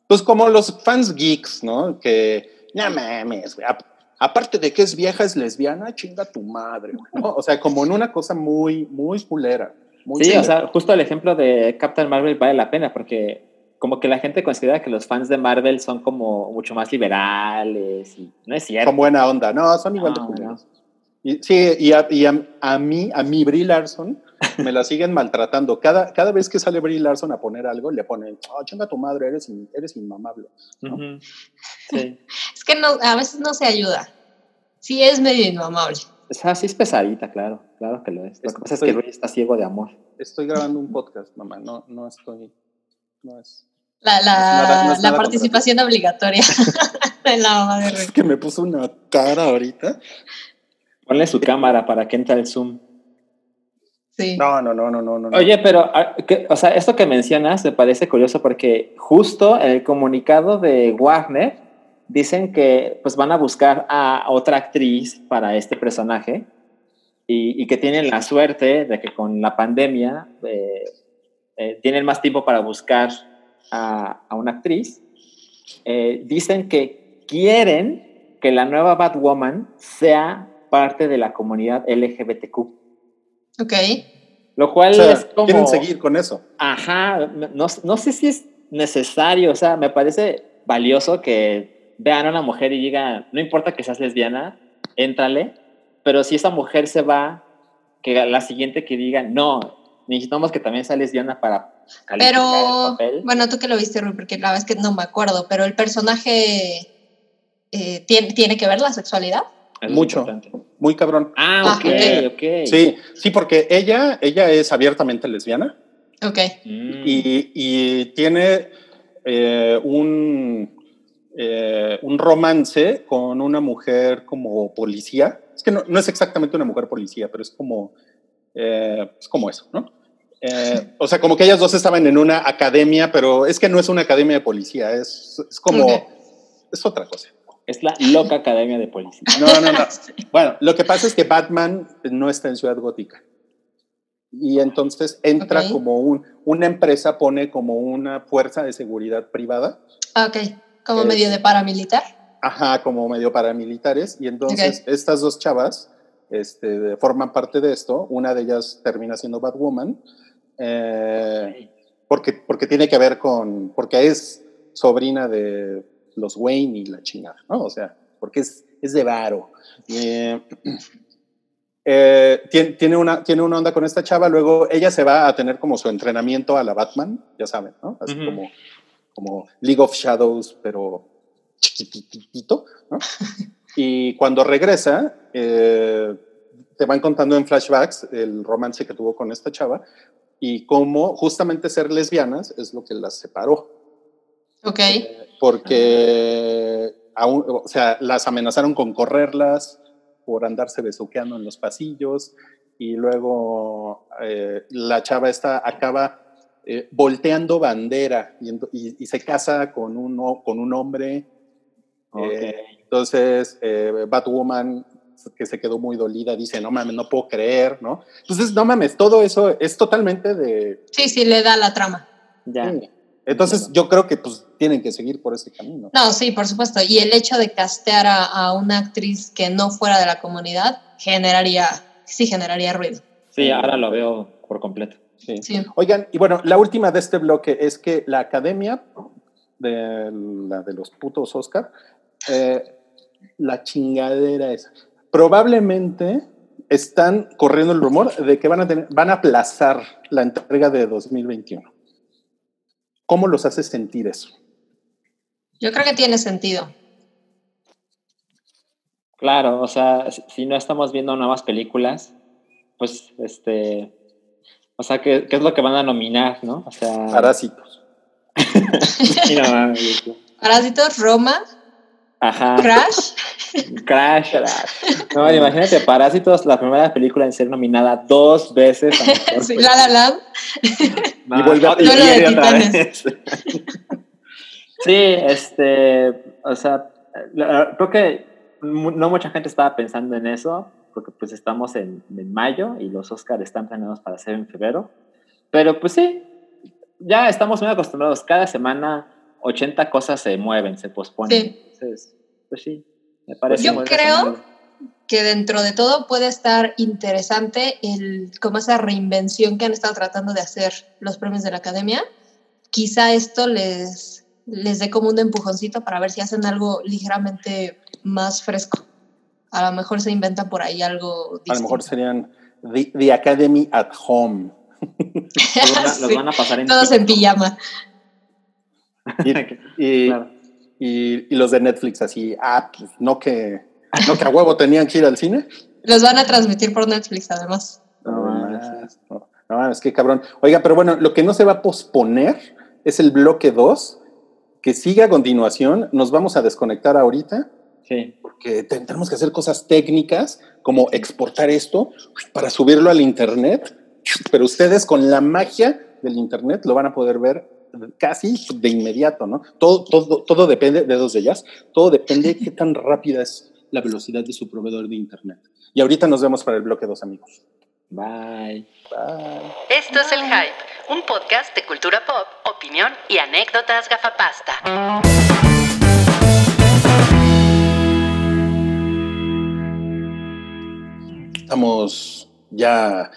Pues como los fans geeks, ¿no? Que, no mames, güey, ap- aparte de que es vieja, es lesbiana, chinga tu madre, güey, ¿no? O sea, como en una cosa muy, muy culera. Muy sí, o sea, justo el ejemplo de Captain Marvel vale la pena porque como que la gente considera que los fans de Marvel son como mucho más liberales y no es cierto. Son buena onda. No, son igual de No, culeros. Y, sí, y, a, y a- a mí, a mí, Brie Larson, me la siguen maltratando. Cada, cada vez que sale Brie Larson a poner algo, le ponen, oh, chinga tu madre, eres, in- eres inmamable. ¿no? Sí. Es que no, a veces no se ayuda. Sí es medio inmamable. O sea, sí es pesadita, claro, claro que lo es. Lo que pasa es que Estoy- Rui está ciego de amor. Estoy grabando un podcast, mamá, no, no estoy, no es. La, la, No es nada- no es la participación obligatoria de la mamá de Es Rui. que me puso una cara ahorita. Ponle su cámara para que entre el Zoom. Sí. No, no, no, no, no, no. Oye, pero, ah, que- o sea, esto que mencionas me parece curioso porque justo en el comunicado de Warner dicen que pues van a buscar a otra actriz para este personaje y, y que tienen la suerte de que con la pandemia eh, eh, tienen más tiempo para buscar a, a una actriz. Eh, dicen que quieren que la nueva Batwoman sea parte de la comunidad LGBTQ. Ok. Lo cual O sea, es como... quieren seguir con eso. Ajá, no, no sé si es necesario, o sea, me parece valioso que vean a una mujer y digan, no importa que seas lesbiana, éntrale, pero si esa mujer se va, que la siguiente que diga, no, necesitamos que también sea lesbiana para el Pero, papel. bueno, tú que lo viste, Rui, porque la verdad es que no me acuerdo, pero el personaje eh, ¿tiene, ¿tiene que ver la sexualidad? Eso mucho. Muy cabrón. Ah, ok, Eh, ok. Sí, sí, porque ella, ella es abiertamente lesbiana Ok. Mm. y, y tiene eh, un, eh, un romance con una mujer como policía. Es que no, no es exactamente una mujer policía, pero es como, eh, es como eso, ¿no? Eh, o sea, como que ellas dos estaban en una academia, pero es que no es una academia de policía, es, es como, Ok. es otra cosa. Es la loca academia de policía. No, no, no. Bueno, lo que pasa es que Batman no está en Ciudad Gótica. Y entonces entra como un, una empresa pone como una fuerza de seguridad privada, ok. Como Es- medio de paramilitar. ajá, como medio paramilitares, y entonces estas dos chavas este, forman parte de esto, una de ellas termina siendo Batwoman, eh, porque, porque tiene que ver con, porque es sobrina de los Wayne y la chingada, ¿no? O sea, porque es, es de varo. Eh, eh, tiene, tiene, una, tiene una onda con esta chava, luego ella se va a tener como su entrenamiento a la Batman, ya saben, ¿no? Así como, como League of Shadows, pero chiquititito, ¿no? y cuando regresa, eh, te van contando en flashbacks el romance que tuvo con esta chava y cómo justamente ser lesbianas es lo que las separó. Ok. Eh, porque aún, o sea, las amenazaron con correrlas por andarse besuqueando en los pasillos y luego eh, la chava esta acaba eh, volteando bandera y, ento- y- y se casa con un, con un hombre. Eh, entonces, eh, Batwoman, que se quedó muy dolida, dice, no mames, no puedo creer, ¿no? Entonces, no mames, todo eso es totalmente de... Sí, sí, le da la trama. ya. Sí. Entonces, yo creo que pues tienen que seguir por ese camino. No, sí, por supuesto. Y el hecho de castear a, a una actriz que no fuera de la comunidad generaría, sí generaría ruido. Sí, ahora lo veo por completo. Sí. Sí. Oigan, y bueno, la última de este bloque es que la academia de la de los putos Oscar, eh, la chingadera es, probablemente están corriendo el rumor de que van a, tener- van a aplazar la entrega de 2021. ¿Cómo los hace sentir eso? Yo creo que tiene sentido. Claro, o sea, si- no estamos viendo nuevas películas, pues, este, o sea, ¿qué, qué es lo que van a nominar, no? O sea, Parásitos. sí, no. Parásitos, Roma, Ajá. Crash. Crash, Crash. No, imagínate, Parásitos, la primera película en ser nominada dos veces. a mejor Sí. La La Land. No, Y vuelve a- no, otra vez. sí, este, o sea, creo que no mucha gente estaba pensando en eso, porque pues estamos en, en mayo y los Oscars están planeados para ser en febrero. Pero pues sí, ya estamos muy acostumbrados. Cada semana 80 cosas se mueven, se posponen. Sí. Entonces, pues sí, me parece Yo muy creo- que dentro de todo puede estar interesante el, como esa reinvención que han estado tratando de hacer los premios de la academia. Quizá esto les, les dé como un empujoncito para ver si hacen algo ligeramente más fresco. A lo mejor se inventa por ahí algo distinto. A lo mejor serían The, The Academy at Home. Los van, a, los Sí, van a pasar en Todos en pijama. Y, y- Claro. Y- y los de Netflix así, ah, pues no que, no que a huevo tenían que ir al cine. Los van a transmitir por Netflix además. No, No, no, es que cabrón. Oiga, pero bueno, lo que no se va a posponer es el bloque 2, que sigue a continuación. Nos vamos a desconectar ahorita, Sí. porque te- tenemos que hacer cosas técnicas, como exportar esto para subirlo al internet. pero ustedes con la magia del Internet lo van a poder ver casi de inmediato, ¿no? Todo, todo, todo depende, de dos de ellas, todo depende de qué tan rápida es la velocidad de su proveedor de Internet. Y ahorita nos vemos para el bloque dos amigos. Bye. Bye. Esto es El Hype, un podcast de cultura pop, opinión y anécdotas gafapasta. Estamos ya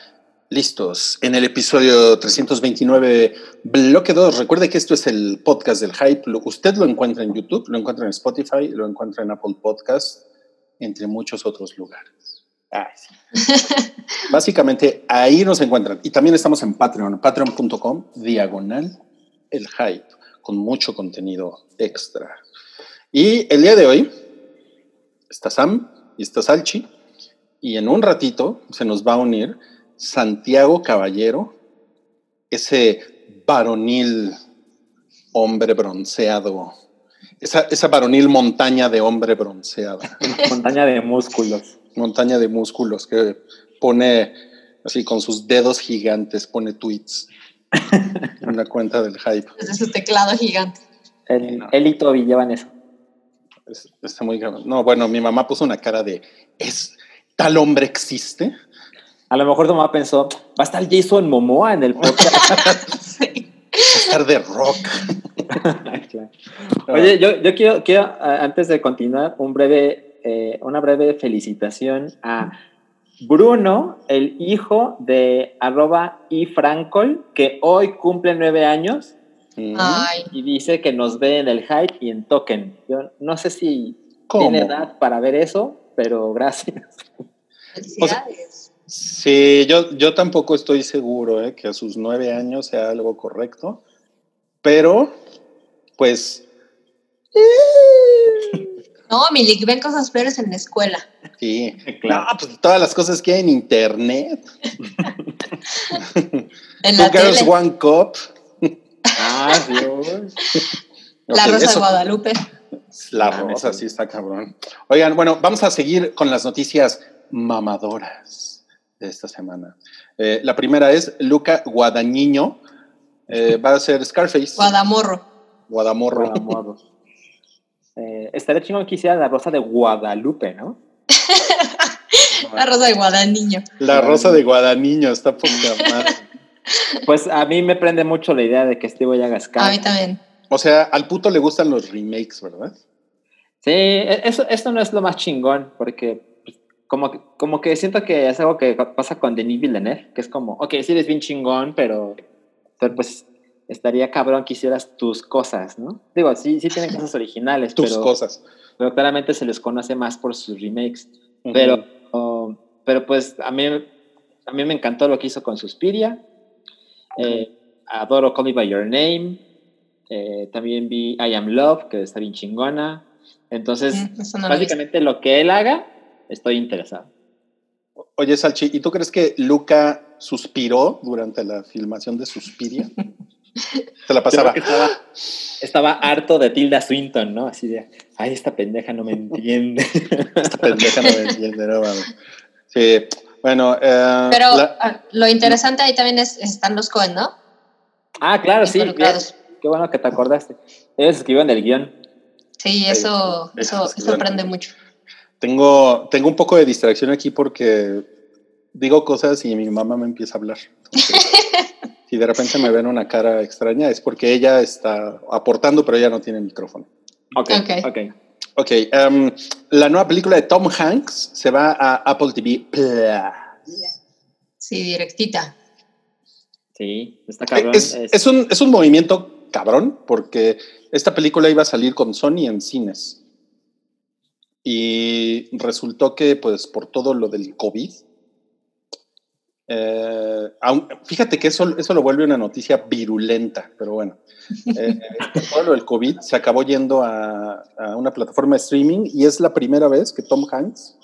listos en el episodio 329, bloque 2. Recuerde que esto es el podcast del hype. Usted lo encuentra en YouTube, lo encuentra en Spotify, lo encuentra en Apple Podcast, entre muchos otros lugares. Ay, sí. Básicamente ahí nos encuentran. Y también estamos en Patreon, patreon.com, diagonal, el hype, con mucho contenido extra. Y el día de hoy está Sam y está Salchi. Y en un ratito se nos va a unir Santiago Caballero, ese varonil hombre bronceado, esa, esa varonil montaña de hombre bronceado, Montaña de músculos. montaña de músculos que pone así con sus dedos gigantes, pone tweets en la cuenta del hype. Desde su teclado gigante. El, No. él y Toby llevan eso. Es- está muy grave. No, bueno, mi mamá puso una cara de, ¿es tal hombre existe? A lo mejor tu mamá pensó, va a estar Jason Momoa en el podcast. Sí. estar de rock. Claro. Oye, yo, yo quiero, quiero, antes de continuar, un breve, eh, una breve felicitación a Bruno, el hijo de arroba y Francol, que hoy cumple nueve años. Ay, y dice que nos ve en el hype y en token. Yo no sé si ¿Cómo? tiene edad para ver eso, pero gracias. felicidades. Sí, yo, yo tampoco estoy seguro eh, que a sus nueve años sea algo correcto, pero pues No, Milik, ven cosas peores en la escuela. sí. Claro. No, pues todas las cosas que hay en internet. En la Girls tele. One Cup. Ah, Dios. La Rosa eso- de Guadalupe. La rosa, sí está cabrón. Oigan, bueno, vamos a seguir con las noticias mamadoras de esta semana. Eh, la primera es Luca Guadañiño. eh, va a ser Scarface. Guadamorro. Guadamorro. Guadamodo. Eh, estaría chingón que hiciera la rosa de Guadalupe, ¿no? La Rosa de Guadaniño. La rosa de Guadaniño está poca madre. Pues a mí me prende mucho la idea de que Steve haga A Scar. mí también. O sea, al puto le gustan los remakes, ¿verdad? Sí, e- eso, esto no es lo más chingón, porque como, que- como que siento que es algo que pasa con Denis Villeneuve, que es como, ok, sí eres bien chingón, pero, pero pues estaría cabrón que hicieras tus cosas, ¿no? Digo, sí, sí tienen cosas originales, Tus pero, cosas. pero claramente se les conoce más por sus remakes. Pero, oh, pero pues a mí, a mí me encantó lo que hizo con Suspiria. Eh, adoro Call Me By Your Name. Eh, también vi I Am Love, que está bien chingona. Entonces, Mm, no básicamente lo que él haga, estoy interesado. Oye, Salchi, ¿y tú crees que Luca suspiró durante la filmación de Suspiria? Se la pasaba. Estaba, estaba harto de Tilda Swinton, ¿no? Así de, ay, esta pendeja no me entiende. Esta pendeja no me entiende, no mames. Sí, bueno. eh, Pero la- ah, lo interesante ahí también es, están los Cohen, ¿no? ah, claro, sí. Qué bueno que te acordaste. Ellos escribieron el guion. Sí, eso, eso, eso bueno. aprende mucho. Tengo, tengo un poco de distracción aquí porque digo cosas y mi mamá me empieza a hablar. Entonces, si de repente me ven una cara extraña es porque ella está aportando, pero ella no tiene micrófono. Ok, Ok. ok. Ok, em, la nueva película de Tom Hanks se va a Apple TV Plus. Sí, directita. Sí, está cabrón. Es, Es- es un, es un movimiento cabrón porque esta película iba a salir con Sony en cines. Y resultó que, pues, por todo lo del COVID, eh, aun- fíjate que eso, eso lo vuelve una noticia virulenta, pero bueno, eh, por todo lo del COVID se acabó yendo a, a una plataforma de streaming y es la primera vez que Tom Hanks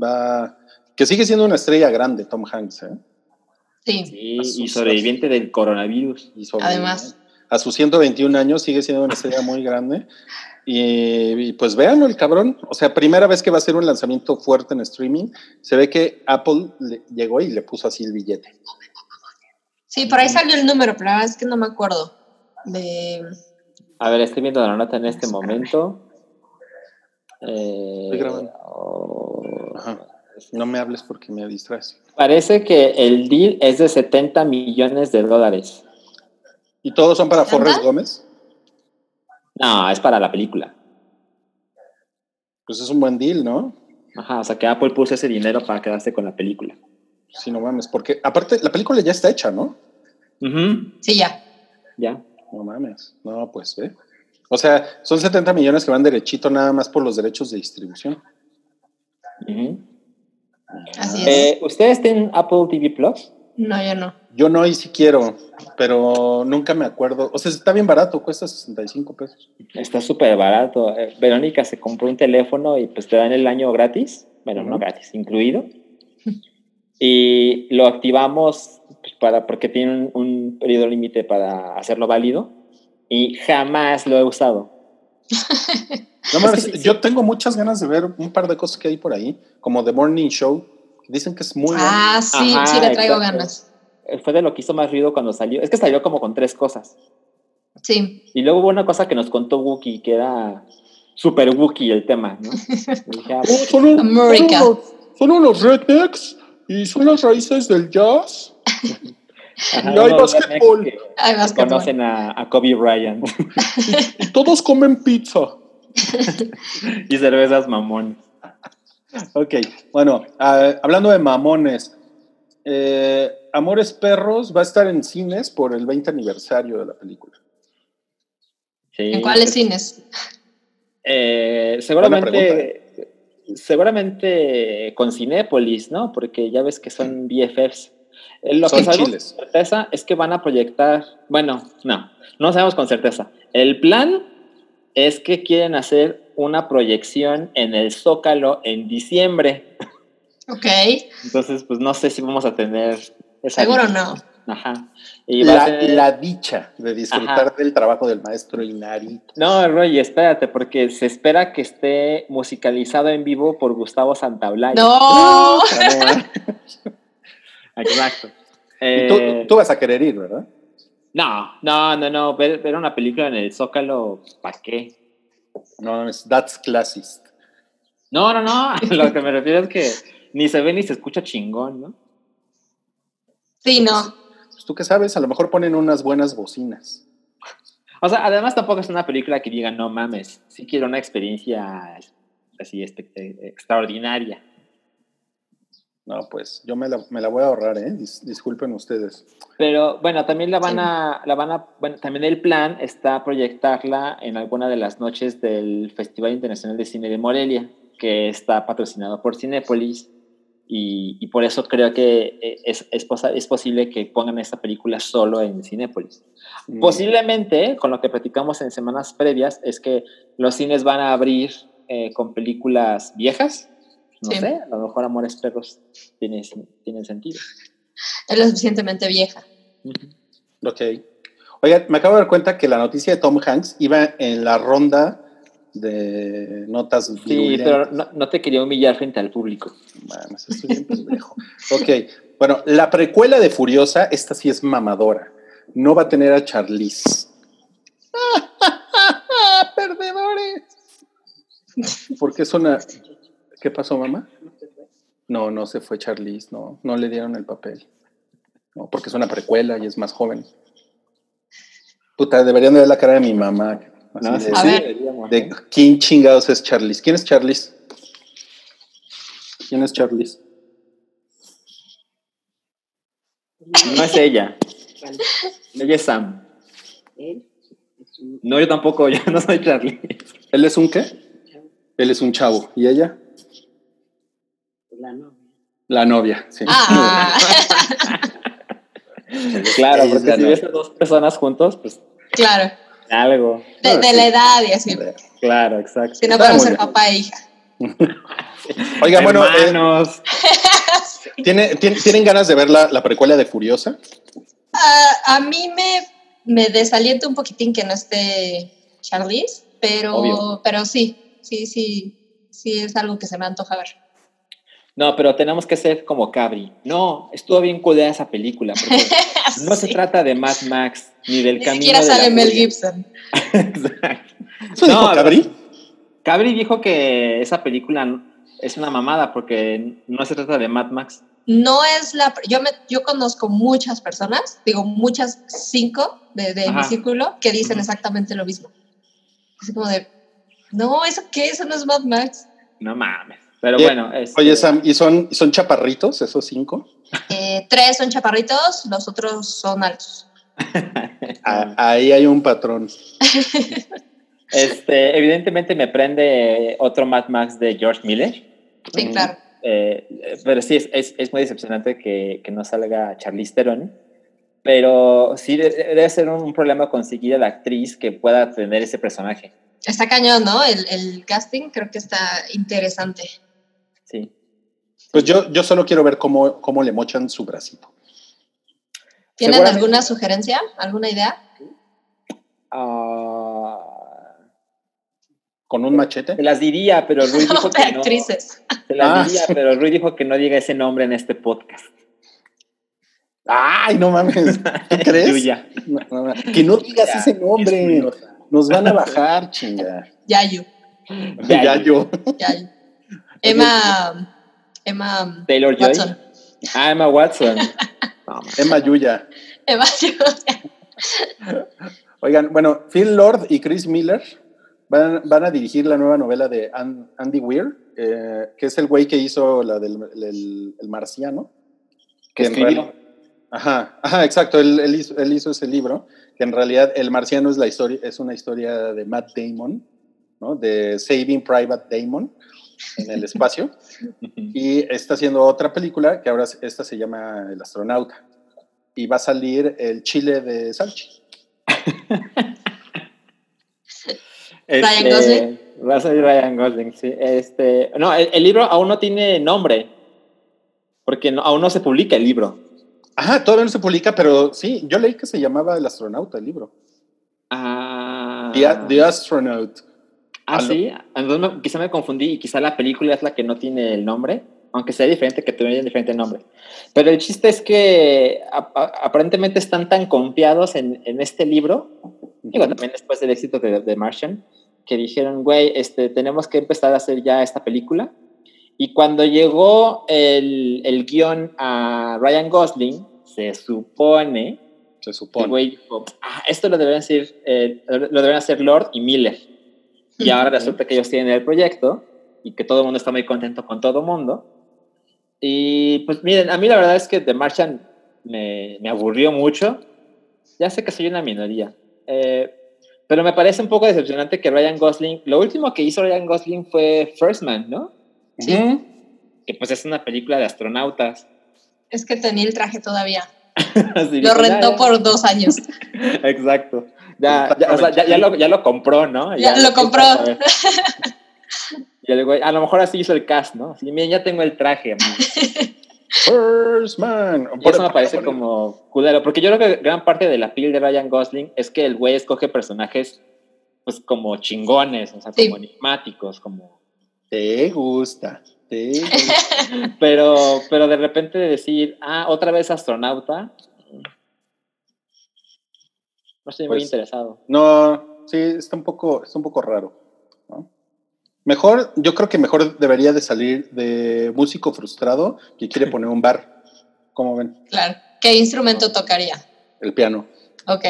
va, que sigue siendo una estrella grande, Tom Hanks, ¿eh? Sí. Y sobreviviente del coronavirus. Y Además. A sus 121 años sigue siendo una estrella muy grande. Y, y pues véanlo, el cabrón. O sea, primera vez que va a ser un lanzamiento fuerte en streaming. Se ve que Apple le- llegó y le puso así el billete. Sí, por ahí salió el número, pero la verdad es que no me acuerdo. De... A ver, estoy viendo la nota en este momento. Eh, Estoy grabando. oh, Ajá. No me hables porque me distraes. Parece que el deal es de 70 millones de dólares. ¿Y todos son para ¿Anda? Forrest Gómez? No, es para la película. Pues es un buen deal, ¿no? Ajá, o sea que Apple puso ese dinero para quedarse con la película. Sí, no mames, porque aparte la película ya está hecha, ¿no? Ujú, Sí, ya. Ya. No mames. No, pues ve. O sea, son 70 millones que van derechito nada más por los derechos de distribución. Así es. Eh, ¿Ustedes tienen Apple TV Plus? No, yo no. Yo no y si quiero, pero nunca me acuerdo. O sea, está bien barato, cuesta 65 pesos. Está súper barato. Eh, Verónica se compró un teléfono y pues te dan el año gratis. Bueno, no gratis, incluido. Y lo activamos pues, para, porque tiene un, un periodo límite para hacerlo válido. Y jamás lo he usado. No mames, sí, sí. yo tengo muchas ganas de ver un par de cosas que hay por ahí, como The Morning Show. Dicen que es muy bueno. Ah, sí, Ajá, sí le traigo exacto. ganas. Fue de lo que hizo más ruido cuando salió. Es que salió como con tres cosas. Sí. Y luego hubo una cosa que nos contó Wookie, que era super Wookie el tema, ¿no? Dije, ah, Oh, son, un- son unos, son unos rednecks y son las raíces del jazz. ajá, y hay básquetbol. rednecks que Ay, vas que Conocen a, a Kobe Bryant Y todos comen pizza. y cervezas mamón. Ok, bueno, hablando de mamones, eh, Amores Perros va a estar en cines por el 20 aniversario de la película. Sí, ¿En cuáles cines? eh, seguramente, seguramente con Cinépolis, ¿no? Porque ya ves que son BFFs. Eh, Lo Son que sabemos chiles. con certeza es que van a proyectar, bueno, no, no sabemos con certeza. El plan es que quieren hacer una proyección en el Zócalo en diciembre. Ok. Entonces, pues no sé si vamos a tener esa Seguro dicha. no. Ajá. Y va a La, ser- la dicha de disfrutar Ajá. del trabajo del maestro Inarito. No, Roy, espérate, porque se espera que esté musicalizado en vivo por Gustavo Santaolalla. No. Exacto. Y Eh, tú, tú vas a querer ir, ¿verdad? No, no, no, no. Ver, ver una película en el Zócalo, ¿para qué? No, es that's classist. No, no, no. Lo que me refiero es que ni se ve ni se escucha chingón, ¿no? Sí, no. Pues, ¿Tú qué sabes? A lo mejor ponen unas buenas bocinas. O sea, además tampoco es una película que diga, no mames, sí quiero una experiencia así espe- eh, extraordinaria. No, pues yo me la, me la voy a ahorrar, ¿eh? Dis- disculpen ustedes. Pero bueno, también la van a, la van a, bueno, también el plan está proyectarla en alguna de las noches del Festival Internacional de Cine de Morelia, que está patrocinado por Cinépolis, y, y por eso creo que eh, es, es, posa- es posible que pongan esta película solo en Cinépolis. Mm. Posiblemente, con lo que platicamos en semanas previas, es que los cines van a abrir eh, con películas viejas. No Sí. sé, a lo mejor Amores Perros tiene, tiene sentido. Es lo suficientemente vieja. Ok. Oiga, me acabo de dar cuenta que la noticia de Tom Hanks iba en la ronda de notas Sí, pero no, no te quería humillar frente al público. Mames, estoy bien pendejo. Ok, bueno, la precuela de Furiosa, esta sí es mamadora. No va a tener a Charlize. ¡Perdedores! Porque es una... ¿Qué pasó, mamá? No, no se fue Charlize, no, no le dieron el papel. No, porque es una precuela y es más joven. Puta, deberían de ver la cara de mi mamá. así No, sí, sí, deberíamos, de ¿eh? quién chingados es Charlize. ¿Quién es Charlize? ¿Quién es Charlize? No es ella. Ella es Sam. No, yo tampoco, yo no soy Charlie. ¿Él es un qué? Él es un chavo. ¿Y ella? La novia, sí. Ah, Claro, porque la si novia. ves a dos personas juntos, pues claro. algo. De, de la edad y así. Claro, exacto. Si no muy ser bien. papá e hija. Oiga, bueno, eh, Hermanos. ¿tiene- tiene- ¿tienen ganas de ver la, la precuela de Furiosa? Ah, a mí me, me desalienta un poquitín que no esté Charlize, pero, Obvio. pero sí, sí, sí, sí es algo que se me antoja ver. No, pero tenemos que ser como Cabri. No, estuvo bien culera esa película. Porque No se trata de Mad Max ni del Ni camino. siquiera de la Mel furia. Gibson. Exacto. ¿Eso dijo No, Cabri? Cabri dijo que esa película es una mamada porque no se trata de Mad Max. No es la. Yo, me, yo conozco muchas personas, digo muchas, cinco de, de mi círculo, que dicen exactamente lo mismo. Así como de. No, ¿eso qué? Eso no es Mad Max. No mames. Pero Oye, bueno, este, Oye, Sam, ¿y son, son chaparritos esos cinco? Eh, tres son chaparritos, los otros son altos. Ah, ahí hay un patrón. este, evidentemente me prende otro Mad Max de George Miller. Sí, Mm. claro. Eh, pero sí, es, es, es muy decepcionante que, que no salga Charlize Theron. Pero sí de- debe ser un problema conseguir a la actriz que pueda tener ese personaje. Está cañón, ¿no? El, el casting creo que está interesante. Pues yo, yo solo quiero ver cómo, cómo le mochan su bracito. ¿Tienen alguna sugerencia? ¿Alguna idea? Ah, ¿Con un machete? te las diría, pero Rui dijo que no. actrices. Te las Ah, diría, sí. pero Rui dijo que no diga ese nombre en este podcast. ¡Ay, no mames! ¿Tú crees? Yuya. No, no, no. Que no digas Ya, ese nombre. es Nos van a bajar, chinga. Yayu. Ya, Ya yo. Yayu. Emma. Emma. Taylor Joy. Watson. Ah, Emma Watson. No. Emma Yuya. Emma. Oigan, bueno, Phil Lord y Chris Miller van, van a dirigir la nueva novela de An- Andy Weir, eh, que es el güey que hizo la del el, el marciano. que en escribió. real- Ajá, ajá, exacto. Él, él hizo, él hizo ese libro, que en realidad el marciano es la historia, es una historia de Matt Damon, ¿no? De Saving Private Damon en el espacio. Y está haciendo otra película que ahora se- esta se llama El astronauta. Y va a salir el chile de Salchi. Ryan Este, Gosling. Va a salir Ryan Gosling, sí. Este, no, el, el libro aún no tiene nombre. Porque no- aún no se publica el libro. Ajá, todavía no se publica, pero sí, yo leí que se llamaba El astronauta el libro. Ah, The, The Astronaut. Ah, sí. Entonces me- quizá me confundí y quizá la película es la que no tiene el nombre. Aunque sea diferente, que tuviera diferente nombre. Pero el chiste es que a- a- aparentemente están tan confiados en, en este libro Digo, también después del éxito de, de Martian, que dijeron, güey, este, tenemos que empezar a hacer ya esta película. Y cuando llegó el, el guion a Ryan Gosling, se supone Se que supone. güey dijo, ah, esto lo deberían hacer, eh, lo deberían hacer Lord y Miller. Y ahora resulta que ellos tienen el proyecto y que todo el mundo está muy contento con todo el mundo. Y pues miren, a mí la verdad es que The Martian me, me aburrió mucho. Ya sé que soy una minoría. Eh, pero me parece un poco decepcionante que Ryan Gosling, lo último que hizo Ryan Gosling fue First Man, ¿no? Sí. Que pues es una película de astronautas. Es que tenía el traje todavía. Lo dijo, "Ya, rentó ya". por dos años. Exacto. Ya, ya, o sea, ya, ya lo, ya lo compró, ¿no? Ya lo compró. Y el güey, a lo mejor así hizo el cast, ¿no? Así, miren, ya tengo el traje. amigo". First Man. Y eso me parece como culero, porque yo creo que gran parte de la piel de Ryan Gosling es que el güey escoge personajes, pues, como chingones, o sea, Sí. como enigmáticos, como... Te gusta. Gusta. Pero, pero de repente decir, ah, otra vez astronauta, no estoy muy Pues, interesado. No, sí, está un poco, está un poco raro. ¿no? Mejor, yo creo que mejor debería de salir de músico frustrado que quiere poner un bar. ¿Cómo ven? Claro. ¿Qué instrumento tocaría? El piano. Ok.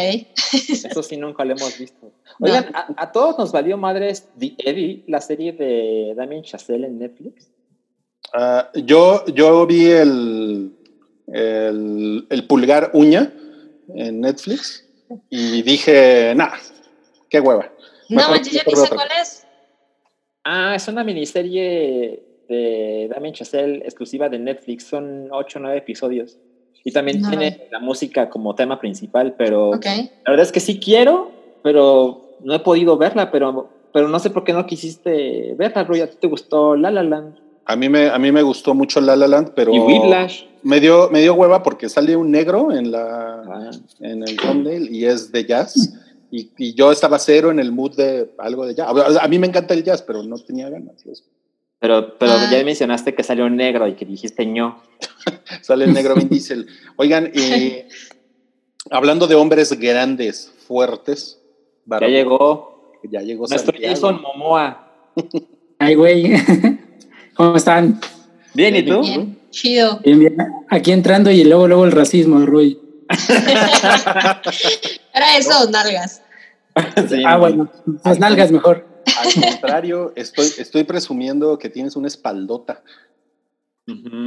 Eso sí nunca lo hemos visto. No. Oigan, a, a todos nos valió madres The Eddie, la serie de Damien Chazelle en Netflix. Ah, yo, yo vi el, el, el pulgar uña en Netflix y dije, nah, qué hueva. No, Mejor- manches, yo mejor ni sé otra cuál es. Ah, es una miniserie de Damien Chazelle exclusiva de Netflix. Son 8 o 9 episodios. Y también No. tiene la música como tema principal, pero la verdad es que sí quiero, pero no he podido verla, pero, pero no sé por qué no quisiste verla, Roy. ¿A ti te gustó La La Land? A mí me, a mí me gustó mucho La La Land, pero Y Whiplash. me dio, me dio hueva porque sale un negro en, la, Ah, en el thumbnail y es de jazz. Y, y yo estaba cero en el mood de algo de jazz. A, mí me encanta el jazz, pero no tenía ganas. eso. pero pero Ah. ya mencionaste que salió negro y que dijiste ño. Sale el negro Vin Diesel. Oigan, y Hablando de hombres grandes, fuertes. Ya llegó. Ya llegó Nuestro Santiago. Jason Momoa. Ay, güey. ¿Cómo están? Bien, ¿y tú? Bien, chido. Bien, bien. Aquí entrando y luego, luego el racismo, Rui. Era eso, nalgas. Sí, ah, bueno. Las nalgas mejor. Al contrario, estoy, estoy presumiendo que tienes una espaldota.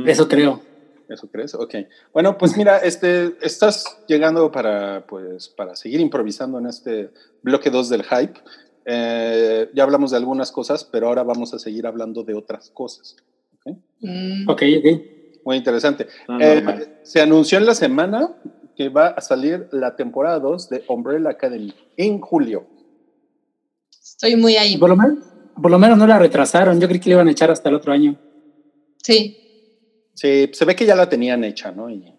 Eso creo. ¿Eso crees? Ok. Bueno, pues mira, este, estás llegando para, pues, para seguir improvisando en este bloque 2 del hype. Eh, ya hablamos de algunas cosas, pero ahora vamos a seguir hablando de otras cosas. ¿ok? Mm, Ok, ok. Muy interesante. No, Eh, se anunció en la semana que va a salir la temporada 2 de Umbrella Academy en julio. Estoy muy ahí. Por lo, menos, por lo menos no la retrasaron. Yo creí que le iban a echar hasta el otro año. Sí. Sí, se ve que ya la tenían hecha, ¿no? Y,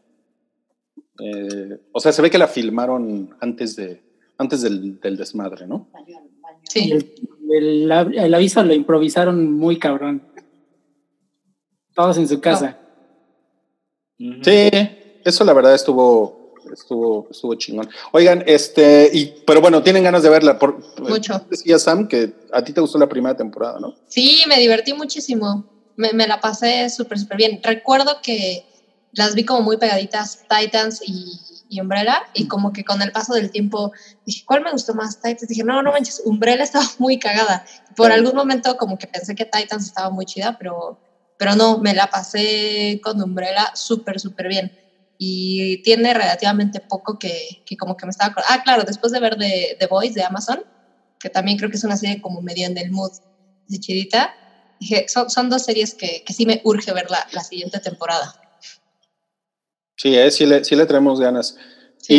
eh, o sea, se ve que la filmaron antes, de, antes del, del desmadre, ¿no? Sí. El, el- el aviso lo improvisaron muy cabrón. Todos en su casa. Sí, eso la verdad estuvo, estuvo, estuvo chingón. Oigan, este, y, pero bueno, tienen ganas de verla. Por, Mucho. Decía Sam que a ti te gustó la primera temporada, ¿no? Sí, me divertí muchísimo. Me, me la pasé súper, súper bien. Recuerdo que las vi como muy pegaditas, Titans y, y Umbrella, y como que con el paso del tiempo dije, ¿cuál me gustó más? Titans. Dije, no, no manches, Umbrella estaba muy cagada. Por algún momento como que pensé que Titans estaba muy chida, pero, pero no, me la pasé con Umbrella súper, súper bien. Y tiene relativamente poco que, que como que me estaba acordando. Ah, claro, después de ver The, The Voice de Amazon, que también creo que es una serie como medio en el mood de chidita, dije, son, son dos series que, que sí me urge ver la, la siguiente temporada. Sí, eh, sí, le, sí le traemos ganas. Sí.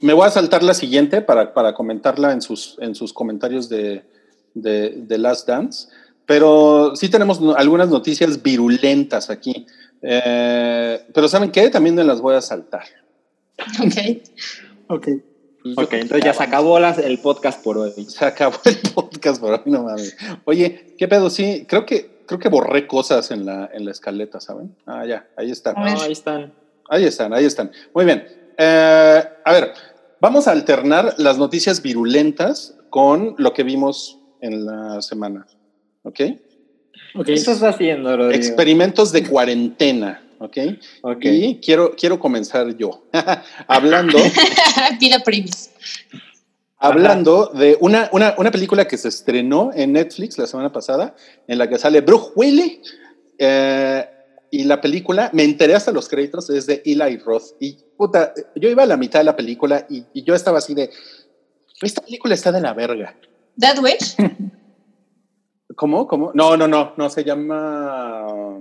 Y me voy a saltar la siguiente para, para comentarla en sus, en sus comentarios de, de, de Last Dance. Pero sí tenemos algunas noticias virulentas aquí. Eh, pero ¿saben qué? También me las voy a saltar. Ok. Ok. Yo Ok, entonces ya se acabó las- el podcast por hoy. Se acabó el podcast por hoy, no mames. Oye, ¿qué pedo? Sí, creo que, creo que borré cosas en la, en la escaleta, ¿saben? Ah, ya, ahí está. A ver. No, ahí están. Ahí están, ahí están. Muy bien. Eh, a ver, vamos a alternar las noticias virulentas con lo que vimos en la semana. ¿Ok? ¿Qué estás haciendo, Rodrigo? Experimentos de cuarentena. ¿Ok? Ok. Y quiero, quiero comenzar yo. hablando, Pila primis. Hablando de una, una, una película que se estrenó en Netflix la semana pasada, en la que sale Bruce Willis. eh, y la película, me enteré hasta los créditos, es de Eli Roth. Y puta, yo iba a la mitad de la película y, y yo estaba así de, esta película está de la verga. Dead Witch. ¿Cómo? ¿Cómo? No, no, no, no, se llama...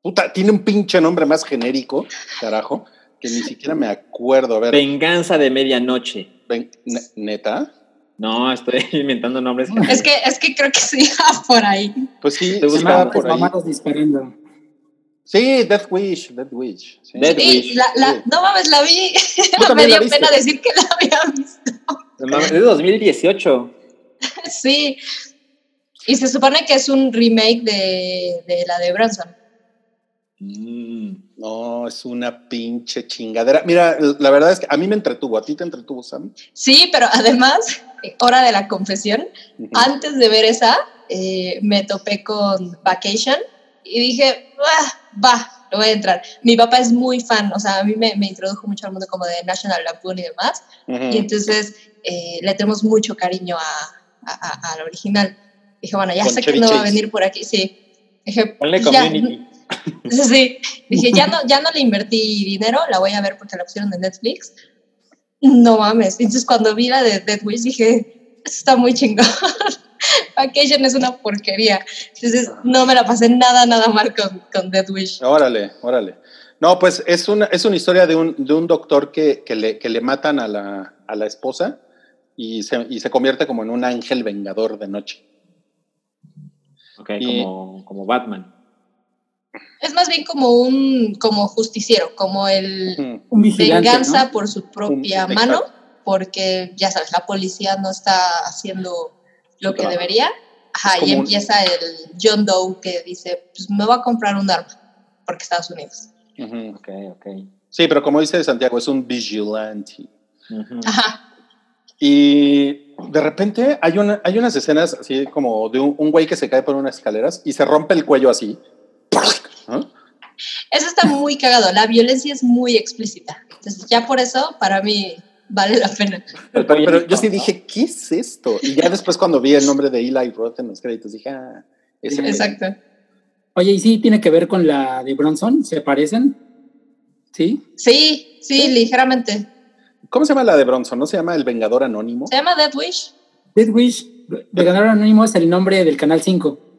Puta, tiene un pinche nombre más genérico, carajo, que ni siquiera me acuerdo. A ver, Venganza de medianoche. ven, ne- neta. No, estoy inventando nombres. Es que, es que creo que sí por ahí. Pues sí, Te sí gusta estaba por ahí. disparando. Sí, Death Wish, Death Wish. sí. Death Sí, Wish. la, la- Sí. no mames, la vi. ¿Tú también me dio pena decir que la había visto. No Es de 2018. Sí. Y se supone que es un remake de, de la de Branson. Mm. No, es una pinche chingadera. Mira, la verdad es que a mí me entretuvo. ¿A ti te entretuvo, Sam? Sí, pero además, hora de la confesión, antes de ver esa, eh, me topé con Vacation y dije, "Ah, va, lo voy a entrar. Mi papá es muy fan, o sea, a mí me, me introdujo mucho al mundo como de National Lampoon y demás, y entonces eh, le tenemos mucho cariño a, a, a- a la original. Dije, bueno, ya Con sé Chevy que no va a venir por aquí, sí. Dije, Ponle pues ya, community. Sí, dije, ya no, ya no le invertí dinero, la voy a ver porque la pusieron en Netflix. No mames. Entonces, cuando vi la de Dead Wish, dije, esto está muy chingón. Vacation es una porquería. Entonces, no me la pasé nada, nada mal con, con Dead Wish. Órale, órale. No, pues es una, es una historia de un, de un doctor que, que, le, que le matan a la, a la esposa y se, y se convierte como en un ángel vengador de noche. Ok, Y- como, como Batman. Es más bien como un como justiciero, como el. Un venganza ¿no? por su propia Un- mano, exacto. porque ya sabes, la policía no está haciendo lo Su que trabajo. debería. Ajá, y un- empieza el John Doe que dice, pues me voy a comprar un arma, porque Estados Unidos. Ujú. Ok, ok. Sí, pero como dice Santiago, es un vigilante. Ajá. Y de repente hay, una, hay unas escenas así como de un, un güey que se cae por unas escaleras y se rompe el cuello así. Eso está muy cagado. La violencia es muy explícita. Entonces, ya por eso, para mí, vale la pena. Pero, pero yo sí dije, ¿qué es esto? Y ya después cuando vi el nombre de Eli Roth en los créditos, dije, ah, ese. Exacto. Oye, ¿y sí tiene que ver con la de Bronson? ¿Se parecen? ¿Sí? Sí, sí, ligeramente. ¿Cómo se llama la de Bronson? ¿No se llama El Vengador Anónimo? Se llama Death Wish. Dead Wish, de ganar anónimo es el nombre del Canal 5.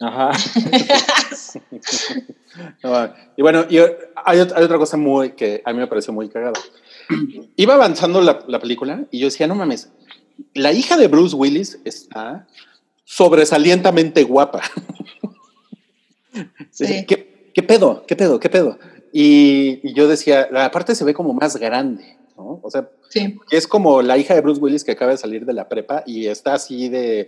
Ajá. No, y bueno, y hay, ot- hay otra cosa muy que a mí me pareció muy cagada. Iba avanzando la, la película y yo decía, no mames, la hija de Bruce Willis está sobresalientemente guapa. Sí. ¿Qué, qué pedo? ¿Qué pedo? ¿Qué pedo? Y, y yo decía, aparte se ve como más grande, ¿no? O sea, Sí. es como la hija de Bruce Willis que acaba de salir de la prepa y está así de,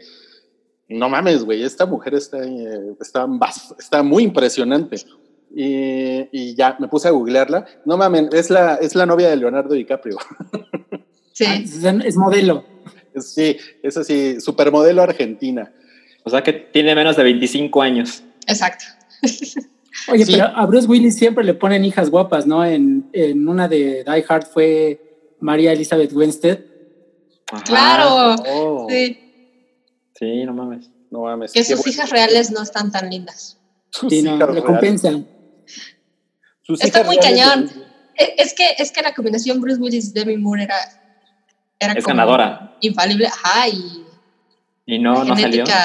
no mames, güey, esta mujer está, eh, está, está muy impresionante. Y, y ya me puse a googlearla. No mames, es la, es la novia de Leonardo DiCaprio. Sí. Ah, es, es modelo. Sí, es así, supermodelo argentina. O sea que tiene menos de 25 años. Exacto. Oye, Sí. pero a Bruce Willis siempre le ponen hijas guapas, ¿no? En, en una de Die Hard fue María Elizabeth Winstead. Ajá. Claro. Oh, Sí. Sí, no mames. No mames. Que sus bueno. hijas reales no están tan lindas. Sus Sí, no, hijas le reales. compensan. Sus Está hijas muy cañón. E- Es que, es que la combinación Bruce Willis Demi Moore era, era Es como ganadora. infalible. Ajá, y Y no, la no salió. genética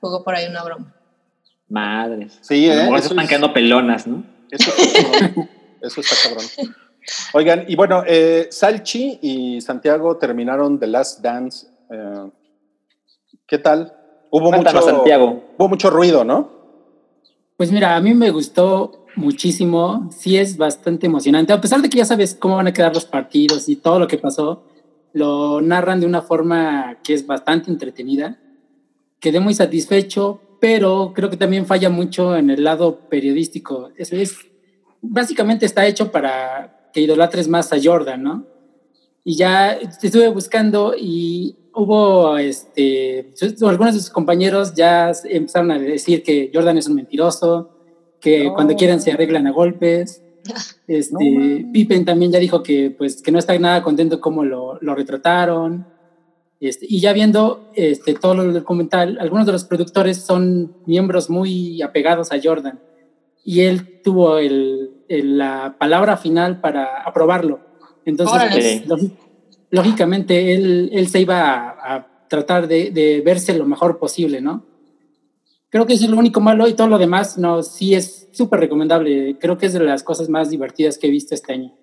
jugó por ahí una broma. Madres. Sí, ¿eh? Eso están es- quedando pelonas, ¿no? Eso está cabrón. Eso está cabrón. Oigan, y bueno, eh, Salchi y Santiago terminaron The Last Dance. eh, ¿Qué tal? Hubo Cuéntanos, mucho, Santiago. hubo mucho ruido, ¿no? Pues mira, a mí me gustó muchísimo. Sí es bastante emocionante. A pesar de que ya sabes cómo van a quedar los partidos y todo lo que pasó, lo narran de una forma que es bastante entretenida. Quedé muy satisfecho, pero creo que también falla mucho en el lado periodístico. Es, es- básicamente está hecho para que idolatres más a Jordan, ¿no? Y ya estuve buscando y hubo, este, algunos de sus compañeros ya empezaron a decir que Jordan es un mentiroso, que No. cuando quieren se arreglan a golpes. Este, No. Pippen también ya dijo que, pues, que no está nada contento cómo lo, lo retrataron. Este, y ya viendo este, todo el documental, algunos de los productores son miembros muy apegados a Jordan. Y él tuvo el, el- la palabra final para aprobarlo. Entonces, pues, lógicamente, él, él se iba a, a tratar de, de verse lo mejor posible, ¿no? Creo que eso es lo único malo y todo lo demás, no, sí es súper recomendable. Creo que es de las cosas más divertidas que he visto este año.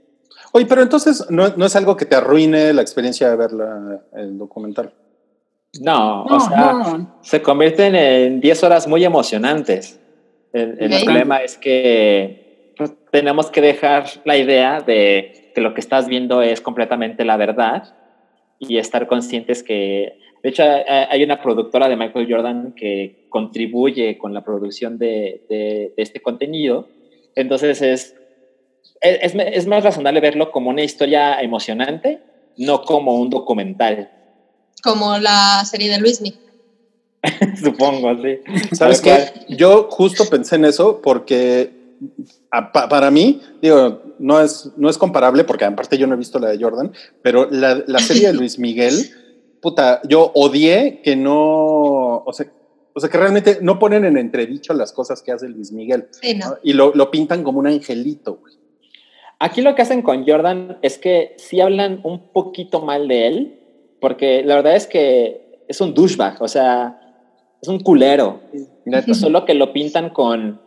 Oye, pero entonces no, no es algo que te arruine la experiencia de ver la- el documental. No, No, o sea, no, se convierten en 10 horas muy emocionantes. El, problema es que pues, tenemos que dejar la idea de que lo que estás viendo es completamente la verdad y estar conscientes que, de hecho, hay- una productora de Michael Jordan que contribuye con la producción de, de- de este contenido. Entonces es, es, es más razonable verlo como una historia emocionante, no como un documental, Como la serie de Luismi. supongo, sí. ¿Sabes qué? Yo justo pensé en eso porque a- pa- para mí, digo, no es, no es comparable porque aparte yo no he visto la de Jordan, pero la, la serie de Luis Miguel, puta, yo odié que no, o sea, o sea, que realmente no ponen en entredicho las cosas que hace Luis Miguel Sí, no. ¿no? y lo, lo pintan como un angelito. güey. Aquí lo que hacen con Jordan es que sí hablan un poquito mal de él, porque la verdad es que es un douchebag, o sea, es un culero. Neta. Solo que lo pintan con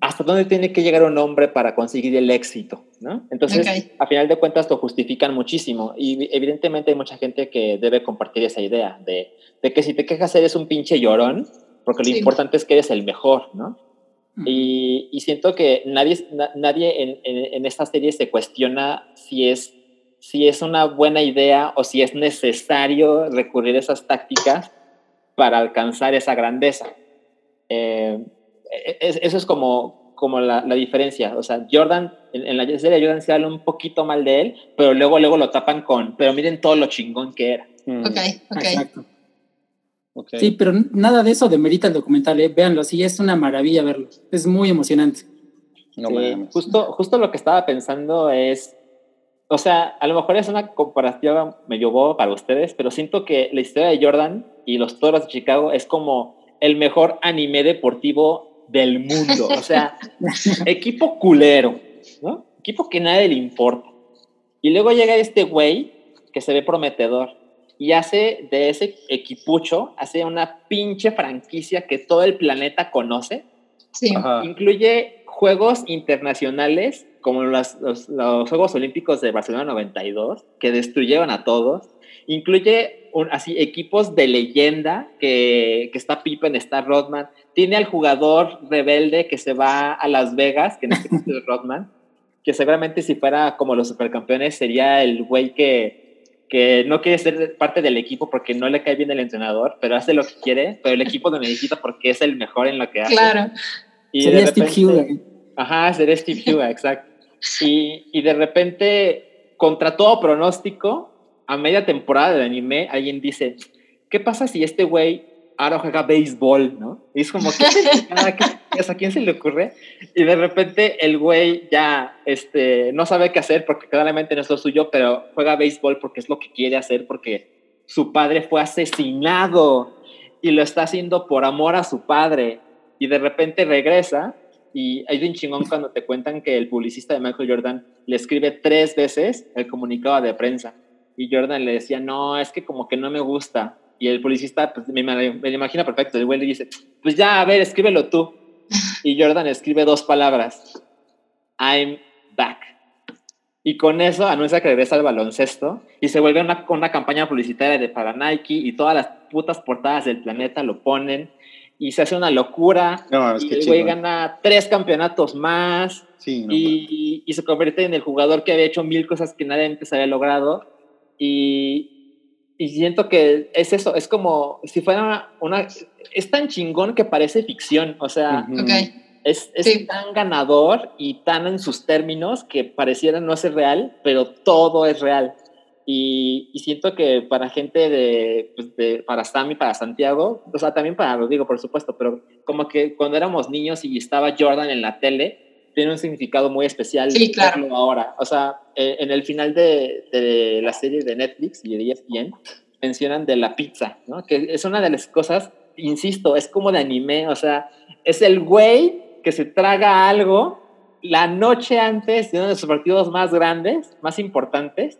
hasta dónde tiene que llegar un hombre para conseguir el éxito, ¿no? Entonces, a final de cuentas, lo justifican muchísimo. Y evidentemente hay mucha gente que debe compartir esa idea de, de que si te quejas eres un pinche llorón, porque lo Sí. importante es que eres el mejor, ¿no? Y, y siento que nadie, na- nadie en, en, en esta serie se cuestiona si es, si es una buena idea o si es necesario recurrir a esas tácticas para alcanzar esa grandeza. Eh, es- eso es como, como la, la diferencia. O sea, Jordan, en, en, la serie de Jordan se habla un poquito mal de él, pero luego, luego lo tapan con, pero miren todo lo chingón que era. Ok, ok. Exacto. Ok. Sí, pero nada de eso demerita el documental, ¿eh? véanlo, sí, es una maravilla verlo, es muy emocionante. No Sí, justo, justo lo que estaba pensando es, o sea, a lo mejor es una comparativa medio boba para ustedes, pero siento que la historia de Jordan y los Toros de Chicago es como el mejor anime deportivo del mundo. O sea, equipo culero, ¿no? Equipo que nadie le importa. Y luego llega este güey que se ve prometedor y hace de ese equipucho, hace una pinche franquicia que todo el planeta conoce Sí. Ajá. Incluye juegos internacionales como los, los- los Juegos Olímpicos de Barcelona 92, que destruyeron a todos. Incluye un- así equipos de leyenda, que, que está Pippen, está Rodman. Tiene al jugador rebelde que se va a Las Vegas, que en este caso es Rodman, que seguramente si fuera como los supercampeones sería el güey que, que no quiere ser parte del equipo porque no le cae bien el entrenador, pero hace lo que quiere, pero el equipo lo necesita porque es el mejor en lo que hace. Claro. Y Sería de Steve repente- Huga. Ajá, sería Steve Huga, exacto. Y, y de repente, contra todo pronóstico, a media temporada del anime, alguien dice, ¿qué pasa si este güey ahora juega béisbol, no? Y es como, ¿qué. ¿A quién se le ocurre? Y de repente el güey ya este, no sabe qué hacer porque claramente no es lo suyo, pero juega béisbol porque es lo que quiere hacer, porque su padre fue asesinado y lo está haciendo por amor a su padre. Y de repente regresa y hay un chingón cuando te cuentan que el publicista de Michael Jordan le escribe tres veces el comunicado de prensa. Y Jordan le decía, no, es que como que no me gusta. Y el publicista, pues me, me lo imagina perfecto. El güey le dice, pues ya, a ver, escríbelo tú. Y Jordan escribe dos palabras: I'm back. Y con eso anuncia que regresa al baloncesto y se vuelve una, una campaña publicitaria de para Nike y todas las putas portadas del planeta lo ponen y se hace una locura. No, es y que el güey gana tres campeonatos más Sí, no y, y se convierte en el jugador que había hecho mil cosas que nadie antes había logrado. Y, y siento que es eso, es como si fuera una... Es tan chingón que parece ficción, o sea, Ujú. Ok. es, es Sí. tan ganador y tan en sus términos que pareciera no ser real, pero todo es real. Y, y siento que para gente de, pues, de- para Sammy, para Santiago, o sea, también para Rodrigo, por supuesto, pero como que cuando éramos niños y estaba Jordan en la tele, tiene un significado muy especial Sí, claro. ahora. O sea, eh, en el final de, de la serie de Netflix y de ESPN, mencionan de la pizza, ¿no? Que es una de las cosas, insisto, es como de anime, o sea, es el güey que se traga algo la noche antes de uno de sus partidos más grandes, más importantes,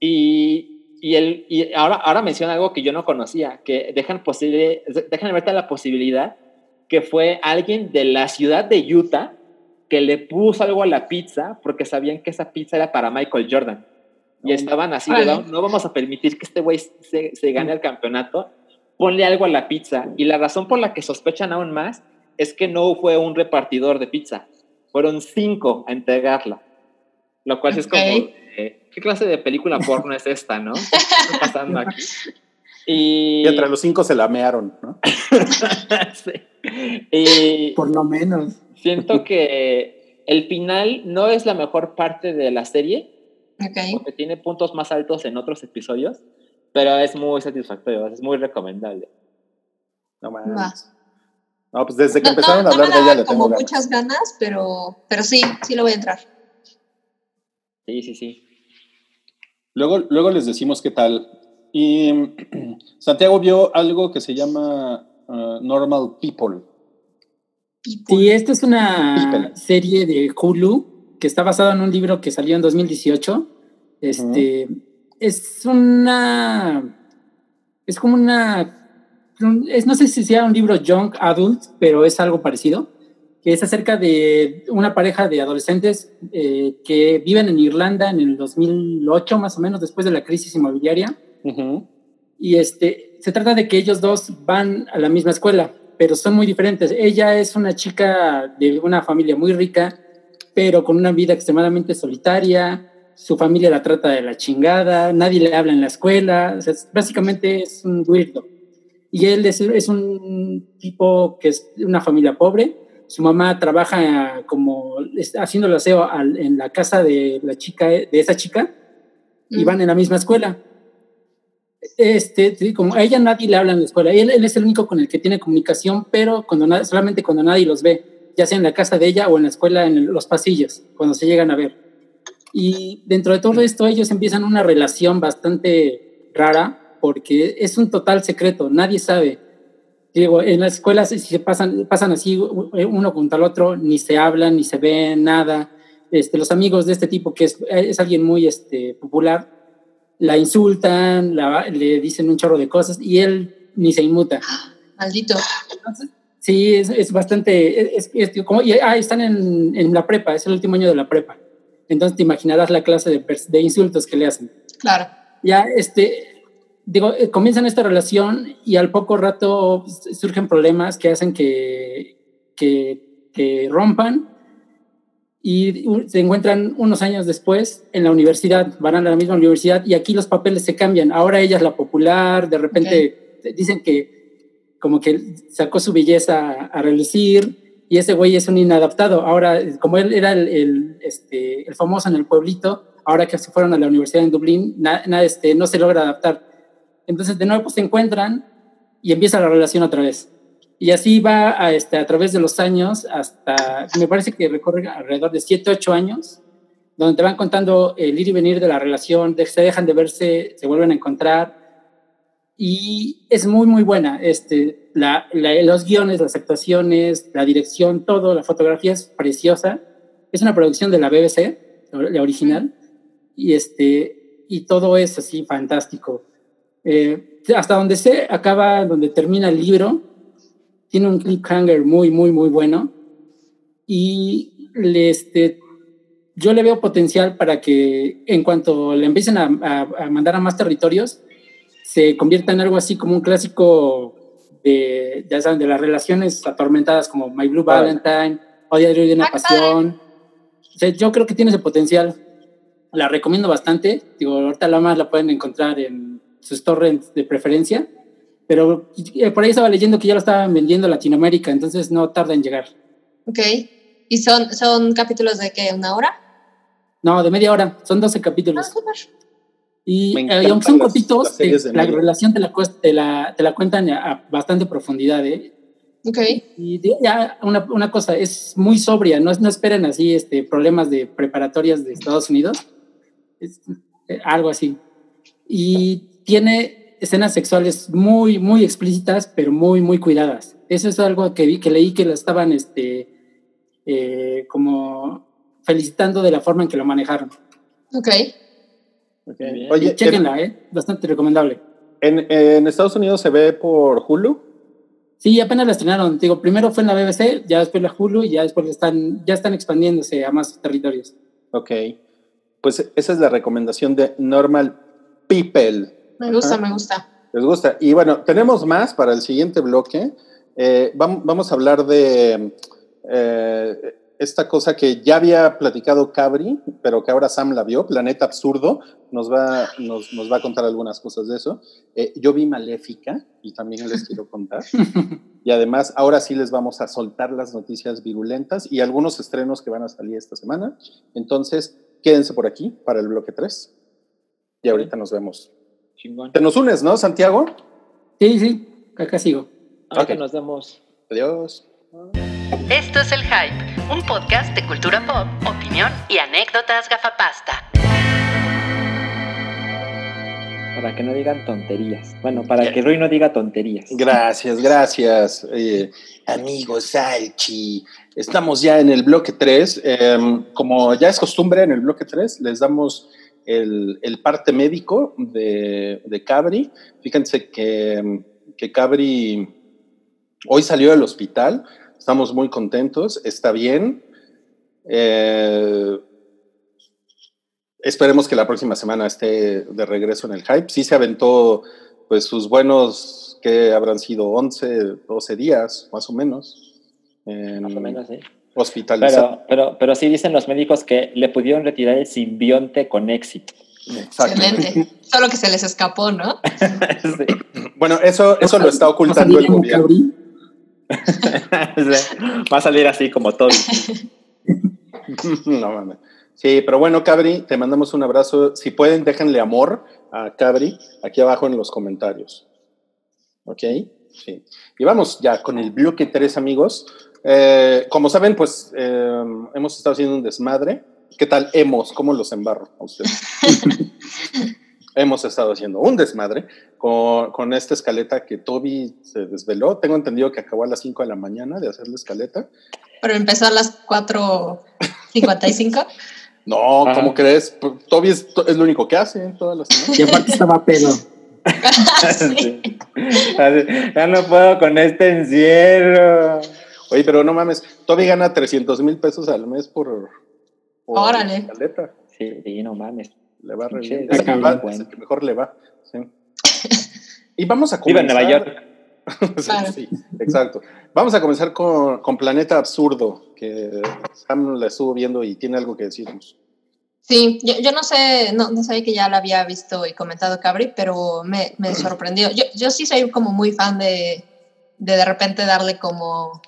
y, y, el, y ahora, ahora menciona algo que yo no conocía, que dejan, posible, dejan abierta la posibilidad que fue alguien de la ciudad de Utah que le puso algo a la pizza porque sabían que esa pizza era para Michael Jordan. Y No. estaban así, de, no, no vamos a permitir que este güey se, se gane el campeonato, ponle algo a la pizza. Y la razón por la que sospechan aún más es que no fue un repartidor de pizza, fueron cinco a entregarla. Lo cual es como, eh, ¿qué clase de película porno es esta, no? ¿Qué está pasando aquí? Y, Y entre los cinco se lamearon, ¿no? Sí. Y Por lo menos. Siento que el final no es la mejor parte de la serie, Ok. porque tiene puntos más altos en otros episodios, pero es muy satisfactorio, es muy recomendable. No. Va. No, pues desde que No, empezaron no, a hablar no de ella le tengo como ganas. muchas ganas, pero, pero sí, sí le voy a entrar. Sí, sí, sí. Luego, luego les decimos qué tal. Y Santiago vio algo que se llama uh, Normal People. Sí, esta es una People. serie de Hulu que está basada en un libro que salió en 2018. Este es una es como una un- es, no sé si sea un libro young adult, pero es algo parecido, que es acerca de una pareja de adolescentes eh, que viven en Irlanda en el 2008 más o menos después de la crisis inmobiliaria Ujú. y este, se trata de que ellos dos van a la misma escuela, pero son muy diferentes. Ella es una chica de una familia muy rica, pero con una vida extremadamente solitaria. Su familia la trata de la chingada, nadie le habla en la escuela. o sea, básicamente es un weirdo. Y él es, es un tipo que es de una familia pobre, su mamá trabaja como haciendo el aseo al- en la casa de la chica, de esa chica, y Mm. van en la misma escuela. Este, como a ella nadie le habla en la escuela, él, él es el único con el que tiene comunicación, pero cuando solamente cuando nadie los ve, ya sea en la casa de ella o en la escuela, en los pasillos, cuando se llegan a ver. Y dentro de todo esto, ellos empiezan una relación bastante rara, porque es un total secreto, nadie sabe. Digo, en las escuelas si se pasan, pasan así uno contra el otro, ni se hablan, ni se ven, nada. Este, los amigos de este tipo, que es, es alguien muy este, popular, la insultan, la- le dicen un chorro de cosas y él ni se inmuta. Maldito. Entonces, sí, es, es bastante, es, es- como, y, ah, están en, en la prepa, es el último año de la prepa. Entonces te imaginarás la clase de, de insultos que le hacen Claro. ya este digo eh, comienzan esta relación y al poco rato surgen problemas que hacen que que, que rompan y se encuentran unos años después en la universidad van a la misma universidad y aquí los papeles se cambian ahora ella es la popular de repente dicen que como que sacó su belleza a, a relucir y ese güey es un inadaptado ahora como él era el, el, este, el famoso en el pueblito ahora que se fueron a la universidad en Dublín, na- na- este, no se logra adaptar. Entonces, de nuevo, pues, se encuentran y empieza la relación otra vez. Y así va a, este, a través de los años hasta, me parece que recorre alrededor de 7, 8 años, donde te van contando el ir y venir de la relación, se dejan de verse, se vuelven a encontrar. Y es muy, muy buena. Este, los guiones, las actuaciones, la dirección, todo, la fotografía es preciosa. Es una producción de la BBC, la original y este y todo es así fantástico Eh, hasta donde sé acaba donde termina el libro tiene un cliffhanger muy muy muy bueno y le, este yo le veo potencial para que en cuanto le empiecen a, a- a mandar a más territorios se convierta en algo así como un clásico de ya saben de las relaciones atormentadas como My Blue Vale. Valentine o Diario de una Ah, pasión o sea, yo creo que tiene ese potencial. La recomiendo bastante. Digo, ahorita la más la pueden encontrar en sus torrents de preferencia. Pero eh, por ahí estaba leyendo que ya lo estaban vendiendo en Latinoamérica, entonces no tarda en llegar. Ok. ¿Y son, son capítulos de qué? ¿Una hora? No, de media hora. Son 12 Ah, capítulos. Y, Me eh, y encantan aunque son cortitos, de la media. relación te la, te la, te la cuentan a, a bastante profundidad. ¿eh? Ok. Y de- ya una, una cosa, es muy sobria, no, no esperen así este, problemas de preparatorias de Estados Unidos, es, eh, algo así. Y tiene escenas sexuales muy, muy explícitas, pero muy, muy cuidadas. Eso es algo que, vi, que leí que la estaban este, eh, como felicitando de la forma en que lo manejaron. Ok. Ok. Bien. Oye, chéquenla, ¿eh? bastante recomendable. en- en Estados Unidos se ve por Hulu. Sí, apenas la estrenaron. Digo, primero fue en la BBC, ya después la Hulu y ya después están, ya están expandiéndose a más territorios. Ok. Pues esa es la recomendación de Normal People. Me gusta, Ajá. me gusta. ¿Les gusta? Y bueno, tenemos más para el siguiente bloque. Eh, vam- vamos a hablar de eh, esta cosa que ya había platicado Cabri, pero que ahora Sam la vio, Planeta Absurdo. Nos va, nos, nos va a contar algunas cosas de eso. Eh, yo vi Maléfica y también les quiero contar. Y además, ahora sí les vamos a soltar las noticias virulentas y algunos estrenos que van a salir esta semana. Entonces, quédense por aquí para el bloque 3. Y ahorita nos vemos. Chingón. Te nos unes, ¿no, Santiago? Sí, sí, acá sigo. Ahorita Ok. nos vemos. Adiós. Esto es El Hype, un podcast de cultura pop, opinión y anécdotas gafapasta. Para que no digan tonterías. Bueno, para que Rui no diga tonterías. Gracias, gracias, eh, amigo Salchi. Estamos ya en el bloque 3. como ya es costumbre, en el bloque 3 les damos el, el parte médico de, de Cabri. Fíjense que, que Cabri hoy salió del hospital. Estamos muy contentos, está bien. Eh, esperemos que la próxima semana esté de regreso en el hype. Sí se aventó pues sus buenos, que habrán sido 11, 12 días, más o menos. en Más o menos, sí. Hospitalizado. Pero, pero, pero sí dicen los médicos que le pudieron retirar el simbionte con éxito. Exacto. Excelente. Solo que se les escapó, ¿no? Sí. Bueno, eso, eso lo está ocultando el gobierno. Va a salir así como todo. no mames. Sí, pero bueno, Cabri, te mandamos un abrazo. Si pueden, déjenle amor a Cabri aquí abajo en los comentarios. ¿Ok? Sí. Y vamos ya con el bloque tres amigos. Eh, como saben, pues eh, hemos estado haciendo un desmadre. ¿Qué tal hemos? ¿Cómo los embarro a ustedes? hemos estado haciendo un desmadre con, con, esta escaleta que Toby se desveló. Tengo entendido que acabó a las 5 de la mañana de hacer la escaleta. Pero empezó a las 4.55. no, ¿cómo crees? Toby es, es, lo único que hace en todas las semanas. Y aparte estaba pedo. sí. Ya no puedo con este encierro. Oye, pero no mames, Toby gana 300 mil pesos al mes por, por Órale. Sí, sí, no mames. Le va re bien. Es, que va, es el que mejor le va. Sí. Y vamos a Viva comenzar. en Nueva York. sí, sí, exacto. Vamos a comenzar con, con, Planeta Absurdo, que Sam la estuvo viendo y tiene algo que decirnos. Sí, yo, yo no sé, no, no sabía que ya la había visto y comentado Cabri, pero me, me sorprendió. Yo, yo sí soy como muy fan de, de de repente darle como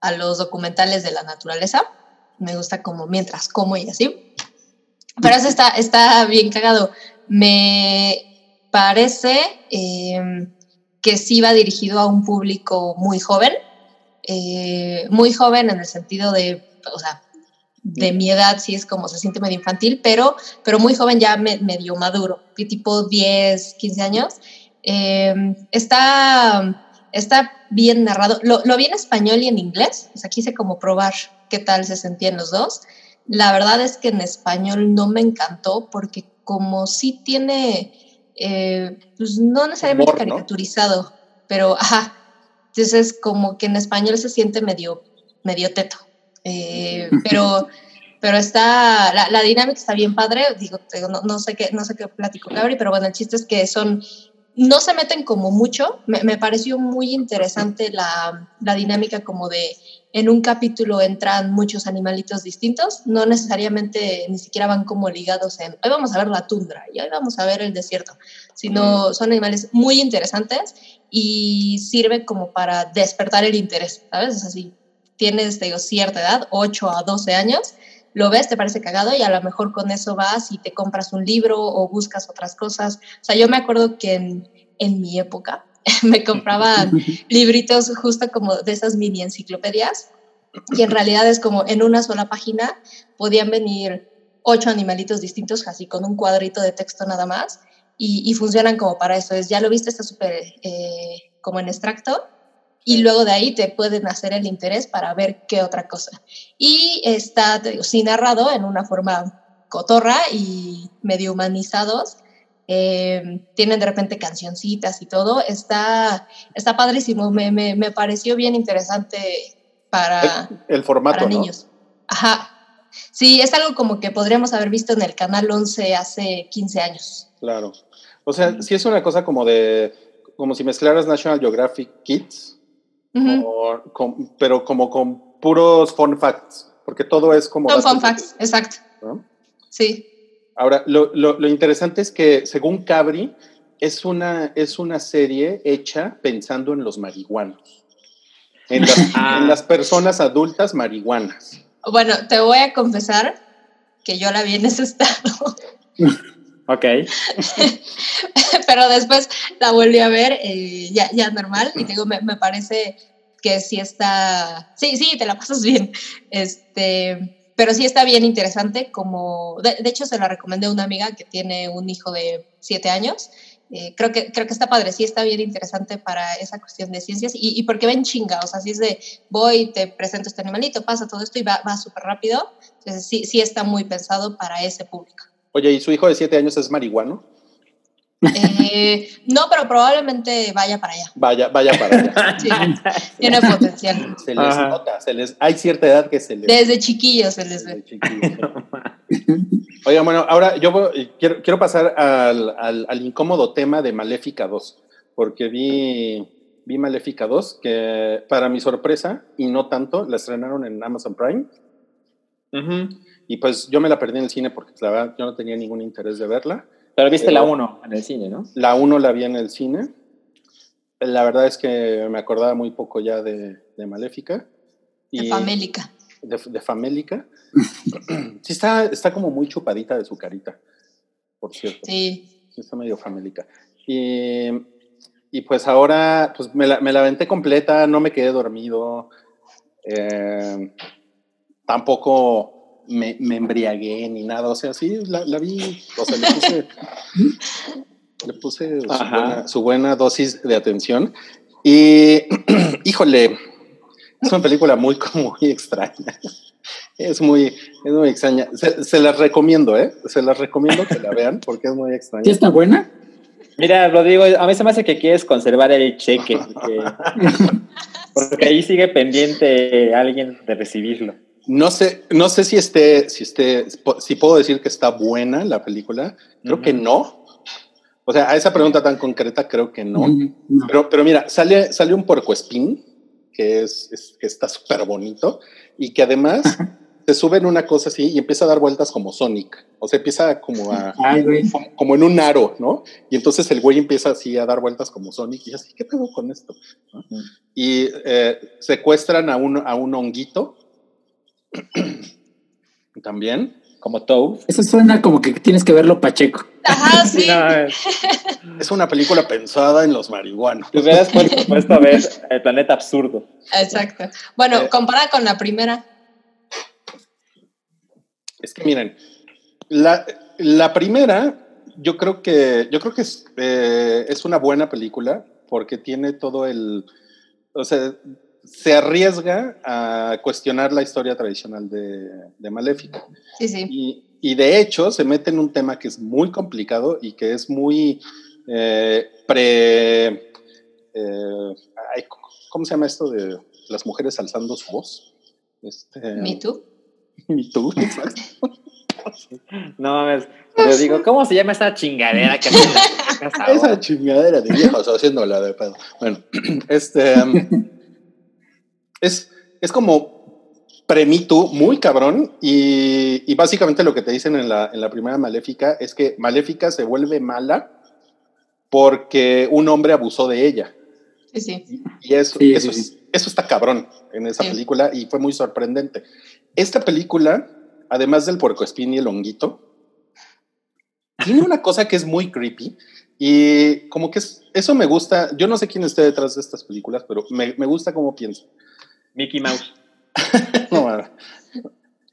a los documentales de la naturaleza. Me gusta como mientras como y así. Pero eso está, está bien cagado. Me parece eh, que sí va dirigido a un público muy joven, eh, muy joven en el sentido de, o sea, de mi edad sí es como se siente medio infantil, pero, pero muy joven ya me, medio maduro, tipo 10, 15 años. Eh, está, está bien narrado. Lo, lo vi en español y en inglés, o sea, quise como probar qué tal se sentían los dos. La verdad es que en español no me encantó porque como sí tiene, eh, pues no necesariamente Humor, ¿no? caricaturizado, pero ajá, entonces como que en español se siente medio, medio teto. Eh, pero, pero está, la, la, dinámica está bien padre, digo, no, no, sé qué, no sé qué platico Cabri, pero bueno, el chiste es que son, no se meten como mucho, me, me pareció muy interesante la, la dinámica como de en un capítulo entran muchos animalitos distintos, no necesariamente ni siquiera van como ligados en, hoy vamos a ver la tundra y hoy vamos a ver el desierto, sino son animales muy interesantes y sirve como para despertar el interés, ¿sabes? Es así, tienes, digo, cierta edad, 8 a 12 años, lo ves, te parece cagado y a lo mejor con eso vas y te compras un libro o buscas otras cosas. O sea, yo me acuerdo que en, en mi época, me compraba libritos justo como de esas mini enciclopedias y en realidad es como en una sola página podían venir ocho animalitos distintos así con un cuadrito de texto nada más y, y funcionan como para eso. Es ya lo viste está súper eh, como en extracto y luego de ahí te pueden hacer el interés para ver qué otra cosa y está te digo, sí narrado en una forma cotorra y medio humanizados eh, tienen de repente cancioncitas y todo. Está, está padrísimo. Me, me, me pareció bien interesante para, el, el formato, para niños. ¿no? Ajá. Sí, es algo como que podríamos haber visto en el canal 11 hace 15 años. Claro. O sea, sí, sí es una cosa como de, como si mezclaras National Geographic Kids, uh -huh. o, con, pero como con puros fun facts, porque todo es como... Son fun facts, exacto. ¿no? Sí. Ahora, lo, lo, lo, interesante es que, según Cabri, es una, es una serie hecha pensando en los marihuanos, en las, ah. en las personas adultas marihuanas. Bueno, te voy a confesar que yo la vi en ese estado. ok. Pero después la volví a ver eh, ya, ya normal y digo, me, me parece que sí está, sí, sí, te la pasas bien. Este, pero sí está bien interesante, como, de, de, hecho se la recomendé a una amiga que tiene un hijo de siete años, eh, creo, que, creo que está padre, sí está bien interesante para esa cuestión de ciencias, y, y porque ven chinga, o sea, si es de, voy, te presento este animalito, pasa todo esto y va, va súper rápido, entonces sí, sí está muy pensado para ese público. Oye, ¿y su hijo de siete años es marihuano? Eh, no, pero probablemente vaya para allá. Vaya, vaya para allá. Sí, tiene potencial. Se les Ajá. nota, se les, hay cierta edad que se les Desde chiquillos se les ve. Oigan, bueno, ahora yo quiero, quiero pasar al, al, al, incómodo tema de Maléfica 2, porque vi, vi Maléfica 2, que para mi sorpresa, y no tanto, la estrenaron en Amazon Prime. Uh -huh. Y pues yo me la perdí en el cine porque la verdad yo no tenía ningún interés de verla. Pero viste Pero, la 1 en el cine, ¿no? La 1 la vi en el cine. la verdad es que me acordaba muy poco ya de, de Maléfica. De Famélica. De, de Famélica. sí, está, está como muy chupadita de su carita, por cierto. Sí. Sí, está medio famélica. Y, y pues ahora, pues me la, me la aventé completa, no me quedé dormido. Eh, tampoco me, me embriagué ni nada. O sea, sí, la, la vi, o sea, le puse, le puse su buena, su buena dosis de atención. Y, híjole, es una película muy, como muy extraña. Es muy, es muy extraña. Se, se las recomiendo, ¿eh? Se las recomiendo que la vean porque es muy extraña. ¿Sí está buena? Mira, Rodrigo, a mí se me hace que quieres conservar el cheque. Porque, porque ahí sigue pendiente alguien de recibirlo. No sé, no sé si esté, si esté, si puedo decir que está buena la película. Creo que no. O sea, a esa pregunta tan concreta creo que no. No. Pero, pero mira, sale, sale un puercoespín que es, es- que está súper bonito y que además se sube en una cosa así y empieza a dar vueltas como Sonic. O sea, empieza como a, Ay, como, como en un aro, ¿no? Y entonces el güey empieza así a dar vueltas como Sonic y así, ¿qué pedo con esto? Y eh, secuestran a un, a un honguito también. Como Toad. Eso suena como que tienes que verlo Pacheco. Ajá, sí. No, es- Es una película pensada en los marihuanos. te hubieras puesto, puesto a ver el planeta absurdo. Exacto. Bueno, Eh. comparada con la primera. Es que miren, la, la primera, yo creo que, yo creo que es, eh, es una buena película porque tiene todo el, o sea, se arriesga a cuestionar la historia tradicional de, de Maléfica. Sí, sí. Y, y de hecho se mete en un tema que es muy complicado y que es muy eh, pre... eh, ay, ¿Cómo se llama esto de las mujeres alzando su voz? Este, Me Too. Me Too, exacto. No mames. Yo digo, ¿cómo se llama esa chingadera que ahora? Esa chingadera de viejos haciéndola de pedo. Bueno, este um, es, es como premito muy cabrón y, y básicamente lo que te dicen en la, en la primera Maléfica es que Maléfica se vuelve mala porque un hombre abusó de ella. Sí, sí. Y eso, Sí, eso, es- eso está cabrón en esa Sí. película y fue muy sorprendente. Esta película, además del puercoespín y el honguito, tiene una cosa que es muy creepy y como que es, eso me gusta. Yo no sé quién esté detrás de estas películas, pero me, me gusta cómo piensa. Mickey Mouse. No, mames.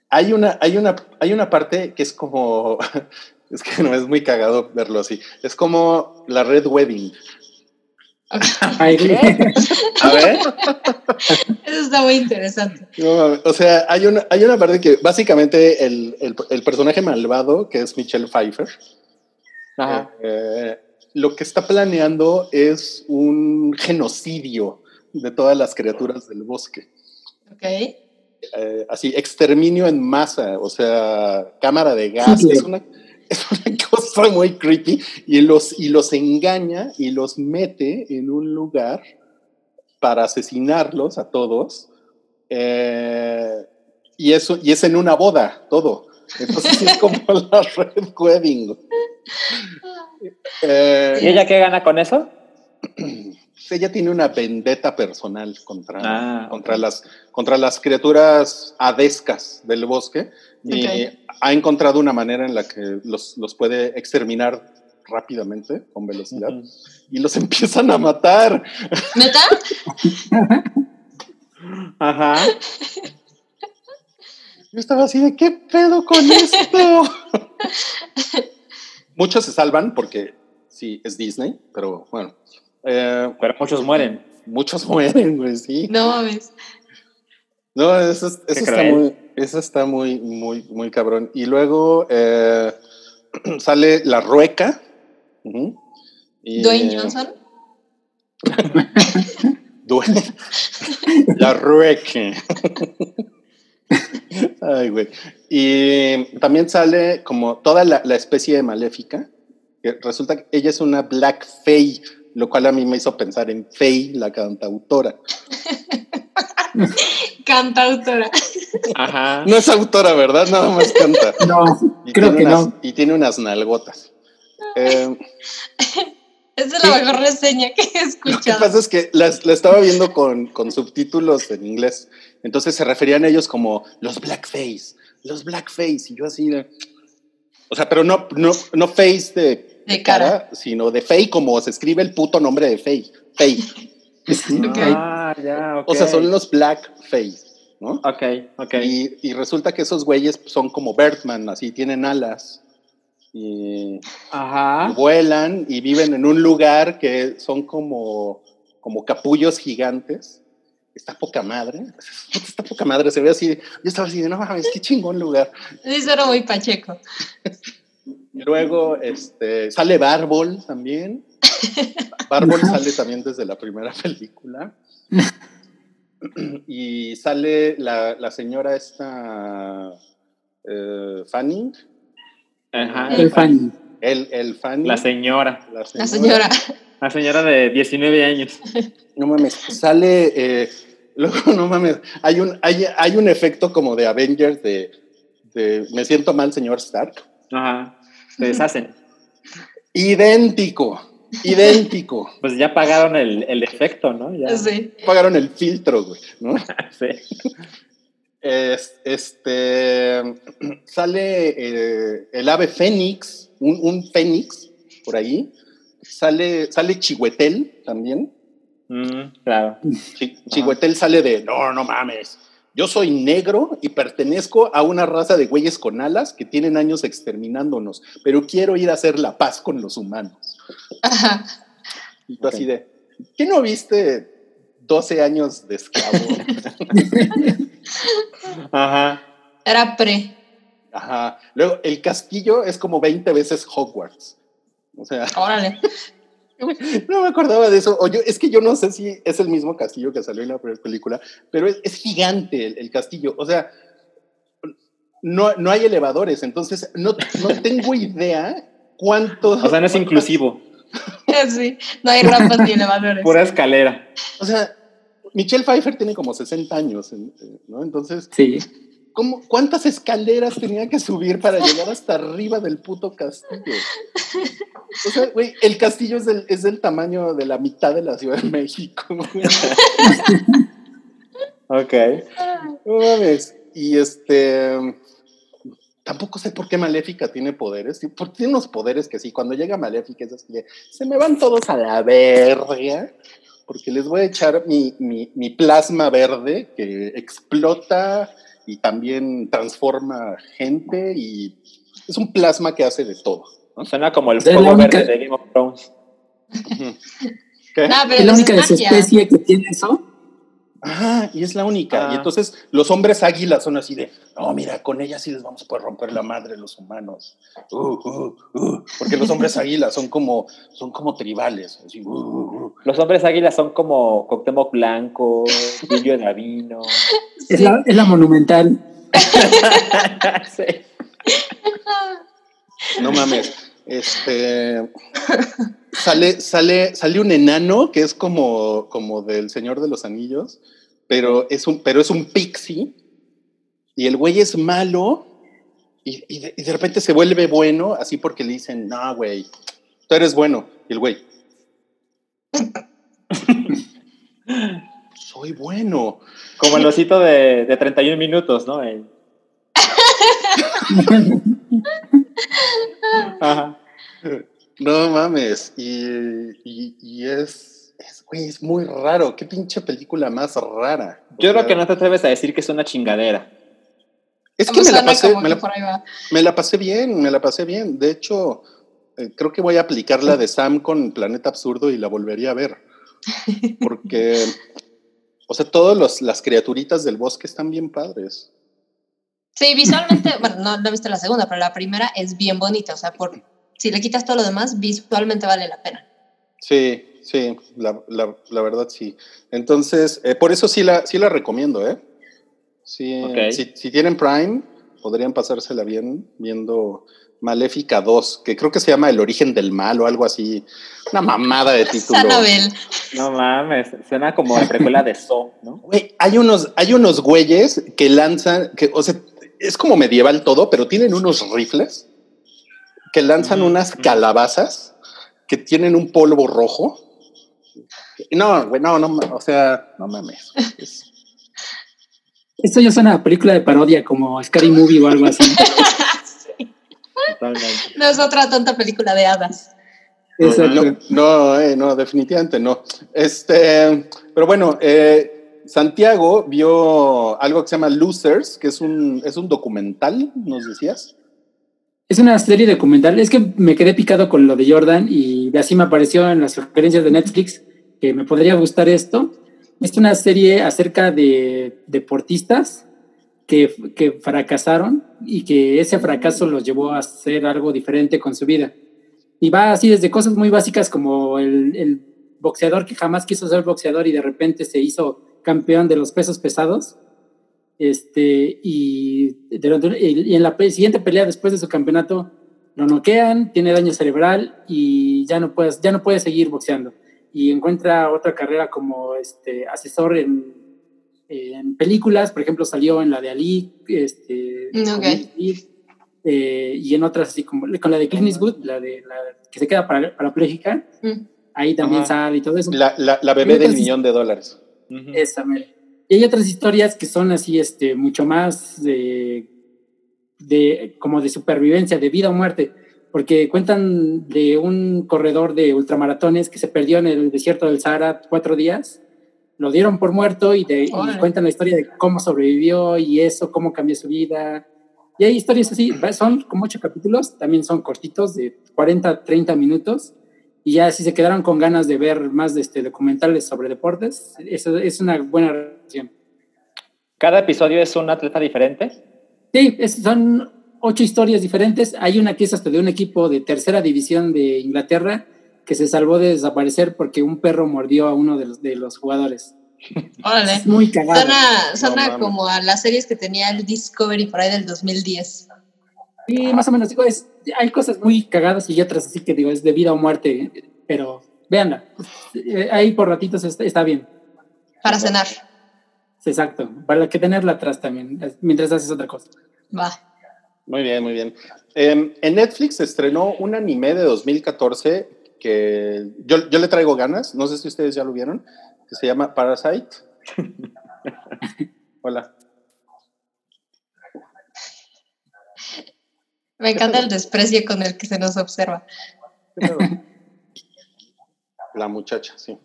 hay, una, hay, una, hay una parte que es como. Es que no es muy cagado verlo así. Es como la Red Wedding. A ver. Eso está muy interesante. No mames, o sea, hay una, hay una parte que básicamente el, el- el personaje malvado, que es Michelle Pfeiffer, Ajá. eh, lo que está planeando es un genocidio de todas las criaturas del bosque. Ok. Eh, así, exterminio en masa, o sea, cámara de gas. Hitler. Es una, es una cosa muy creepy y los, y los engaña y los mete en un lugar para asesinarlos a todos. Eh, y, eso, y es en una boda, todo. Entonces sí es como la Red Wedding. Eh, ¿Y ella qué gana con eso? Ella tiene una vendetta personal contra, Ah, contra, las, contra las criaturas adescas del bosque y ha encontrado una manera en la que los, los puede exterminar rápidamente, con velocidad, y los empiezan a matar. ¿Neta? Ajá. Yo estaba así de, ¿qué pedo con esto? Muchos se salvan porque sí, es Disney, pero bueno. Eh, Pero muchos mueren. muchos mueren, güey, sí. No mames. No, eso, es- eso está muy, eso está muy, muy, muy cabrón. Y luego eh, sale la rueca. Y- Dwayne Johnson. Dwayne- la rueca. Ay, güey. Y también sale como toda la, la especie de maléfica. Que resulta que ella es una Black Fae, lo cual a mí me hizo pensar en Faye, la cantautora. Cantautora. Ajá. No es autora, ¿verdad? Nada más canta. No, Y creo tiene que unas- no. Y tiene unas nalgotas. Eh, Esa es la mejor reseña que he Lo que escuchado. pasa es que la, la estaba viendo con, con subtítulos en inglés. Entonces se referían a ellos como los blackface, los blackface. Y yo así de... O sea, pero no, no, no face de, De cara. sino de fey como se escribe el puto nombre de fey. Fey. Ok. Ah, ya, ok. O sea, son los blackface, ¿no? Ok, ok. Y, y resulta que esos güeyes son como Birdman, así tienen alas. Y Ajá. vuelan y viven en un lugar que son como, como capullos gigantes. Está poca madre. Está poca madre. Se ve así. Yo estaba así de, no mames, qué chingón lugar. Sí, suena muy pacheco. Luego este, sale Barbol también. Barbol sale también desde la primera película. Y sale la, la señora esta eh, Fanning. Ajá. El fan. El, el Fanning. La señora. La La señora. La señora de 19 años. No mames, sale. eh, luego, no mames, hay un, hay, hay un efecto como de Avengers de, de Me siento mal, señor Stark. Ajá. Se deshacen. Idéntico, idéntico. Pues ya pagaron el, el efecto, ¿no? Ya. Sí. Pagaron el filtro, güey, ¿no? Sí. Es- este sale eh, el ave fénix, un, un fénix por ahí. Sale, sale Chihuetel también. Mm, claro. Chihuetel sale de no, no mames. Yo soy negro y pertenezco a una raza de güeyes con alas que tienen años exterminándonos, pero quiero ir a hacer la paz con los humanos. Ajá. Y tú así de, ¿qué no viste 12 años de esclavo? Ajá. Era pre. Ajá. Luego, el castillo es como 20 veces Hogwarts. O sea, Órale. no me acordaba de eso. O yo, es que yo no sé si es el mismo castillo que salió en la primera película, pero es, es gigante el, el castillo. O sea, no, no hay elevadores, entonces no, no tengo idea cuánto. O sea, no es inclusivo. Sí. No hay rampas ni elevadores. Pura escalera. O sea, Michelle Pfeiffer tiene como 60 años, ¿no? Entonces, Sí. ¿Cómo, ¿cuántas escaleras tenía que subir para llegar hasta arriba del puto castillo? O sea, güey, el castillo es del, es del tamaño de la mitad de la Ciudad de México. Ok. Mames. Y este. Tampoco sé por qué Maléfica tiene poderes. Sí, Porque tiene unos poderes que sí, cuando llega Maléfica es así de, se me van todos a la verga. Porque les voy a echar mi, mi, mi plasma verde que explota y también transforma gente. Y es un plasma que hace de todo. ¿no? Suena como el fuego única- verde de Game of Thrones. ¿Qué? No, pero Es la única de su especie que tiene eso. Ah, y es la única. Ah. Y entonces los hombres águilas son así de, no, mira, con ella sí les vamos a poder romper la madre los humanos. Uh, uh, uh. Porque los hombres águilas son como, son como tribales. así, uh, uh, uh. Los hombres águilas son como Coctemoc Blanco, Guillo de Davino. Es, Sí. la, es la monumental. sí. No mames. Este sale, sale, sale un enano que es como, como del Señor de los Anillos, pero es un, pero es un pixie, y el güey es malo, y, y de, y de repente se vuelve bueno, así porque le dicen, no, güey, tú eres bueno. Y el güey, soy bueno. Como el osito de, de 31 minutos, ¿no? El- Ajá. No mames. Y, y- y es, es, güey, es muy raro. Qué pinche película más rara. O Yo creo que no te atreves a decir que es una chingadera. Es que me la, pasé, que la, me la pasé bien, me la pasé bien. De hecho, eh, creo que voy a aplicar la de Sam con Planeta Absurdo y la volvería a ver. Porque, o sea, todas las criaturitas del bosque están bien padres. Sí, visualmente, bueno, no, no he visto la segunda, pero la primera es bien bonita. O sea, por si le quitas todo lo demás, visualmente vale la pena. Sí, sí, la, la- la verdad sí. Entonces, eh, por eso sí la, sí la recomiendo, ¿eh? Sí, Ok. si, si tienen Prime, podrían pasársela bien viendo Maléfica 2, que creo que se llama El origen del mal o algo así. Una mamada de título. Sanabel. No mames, suena como la precuela de So, ¿no? Güey, hay unos, hay unos güeyes que lanzan, que, o sea, es como medieval todo, pero tienen unos rifles que lanzan unas calabazas que tienen un polvo rojo. No, güey, no, no, o sea, no mames. Es- Esto ya suena a película de parodia como Scary Movie o algo así. Totalmente. No es otra tonta película de hadas. Exacto. No, no, eh, no, definitivamente no. Este, pero bueno, eh, Santiago vio algo que se llama Losers, que es un, es un documental, nos decías. Es una serie documental. Es que me quedé picado con lo de Jordan y así me apareció en las sugerencias de Netflix que me podría gustar esto. Es una serie acerca de deportistas que, que fracasaron y que ese fracaso los llevó a hacer algo diferente con su vida. Y va así desde cosas muy básicas como el, el boxeador que jamás quiso ser boxeador y de repente se hizo campeón de los pesos pesados. Este, y, en la siguiente pelea después de su campeonato lo noquean, tiene daño cerebral y ya no puede, ya no puede seguir boxeando. Y encuentra otra carrera como este, asesor en, en películas, por ejemplo, salió en la de Ali, este, con ok. Will Smith, eh, y en otras así como con la de Clint Eastwood, la de la que se queda para, parapléjica, Mm. ahí también Ajá. sale y todo eso. La, la, la bebé del millón de dólares. Ujú. Esa, mera. Y hay otras historias que son así, este, mucho más de, de, como de supervivencia, de vida o muerte, porque cuentan de un corredor de ultramaratones que se perdió en el desierto del Sahara cuatro días, lo dieron por muerto y, de, y cuentan la historia de cómo sobrevivió y eso, cómo cambió su vida. Y hay historias así, son como ocho capítulos, también son cortitos, de 40, 30 minutos, y ya si se quedaron con ganas de ver más de este, documentales sobre deportes, eso es una buena relación. Cada episodio es un atleta diferente. Sí, es- son ocho historias diferentes. Hay una que es hasta de un equipo de tercera división de Inglaterra que se salvó de desaparecer porque un perro mordió a uno de los, de los jugadores. Órale. Es muy cagado. Suena, suena mames. como a las series que tenía el Discovery por ahí del 2010. Sí, más o menos. Digo, es, hay cosas muy cagadas y otras así que digo, es de vida o muerte, pero véanla. Eh, Ahí por ratitos está, está bien. Para cenar. Exacto. Para que tenerla atrás también, mientras haces otra cosa. Va. Muy bien, muy bien. Eh, en Netflix se estrenó un anime de 2014 que yo, yo le traigo ganas, no sé si ustedes ya lo vieron, que se llama Parasite. Hola. Me encanta el desprecio con el que se nos observa. ¿Qué pedo? La muchacha, sí.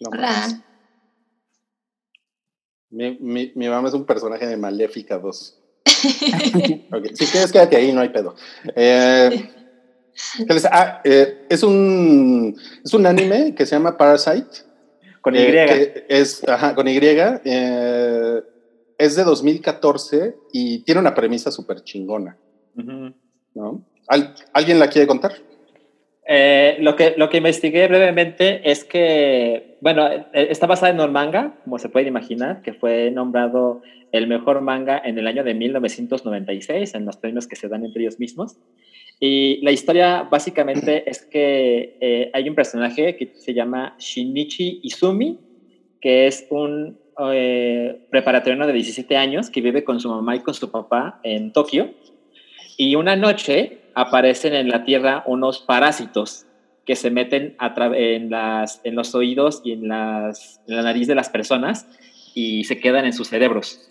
No. Hola. Mi, mi, mi mamá es un personaje de Maléfica 2. Ok, Si quieres, quédate ahí, no hay pedo. Eh, ¿qué les- ah, eh, es, un, es un anime que se llama Parasite. Con Y. eh, que es, ajá, con Y. eh, es de 2014 y tiene una premisa súper chingona. ¿no? ¿Al- ¿Alguien la quiere contar? Eh, lo, que, lo que investigué brevemente es que, bueno, eh, está basada en un manga, como se pueden imaginar, que fue nombrado el mejor manga en el año de 1996, en los premios que se dan entre ellos mismos. Y la historia básicamente es que eh, hay un personaje que se llama Shinichi Izumi, que es un eh, preparatoriano de 17 años que vive con su mamá y con su papá en Tokio. Y una noche aparecen en la Tierra unos parásitos que se meten a en, las, en los oídos y en, las, en la nariz de las personas y se quedan en sus cerebros.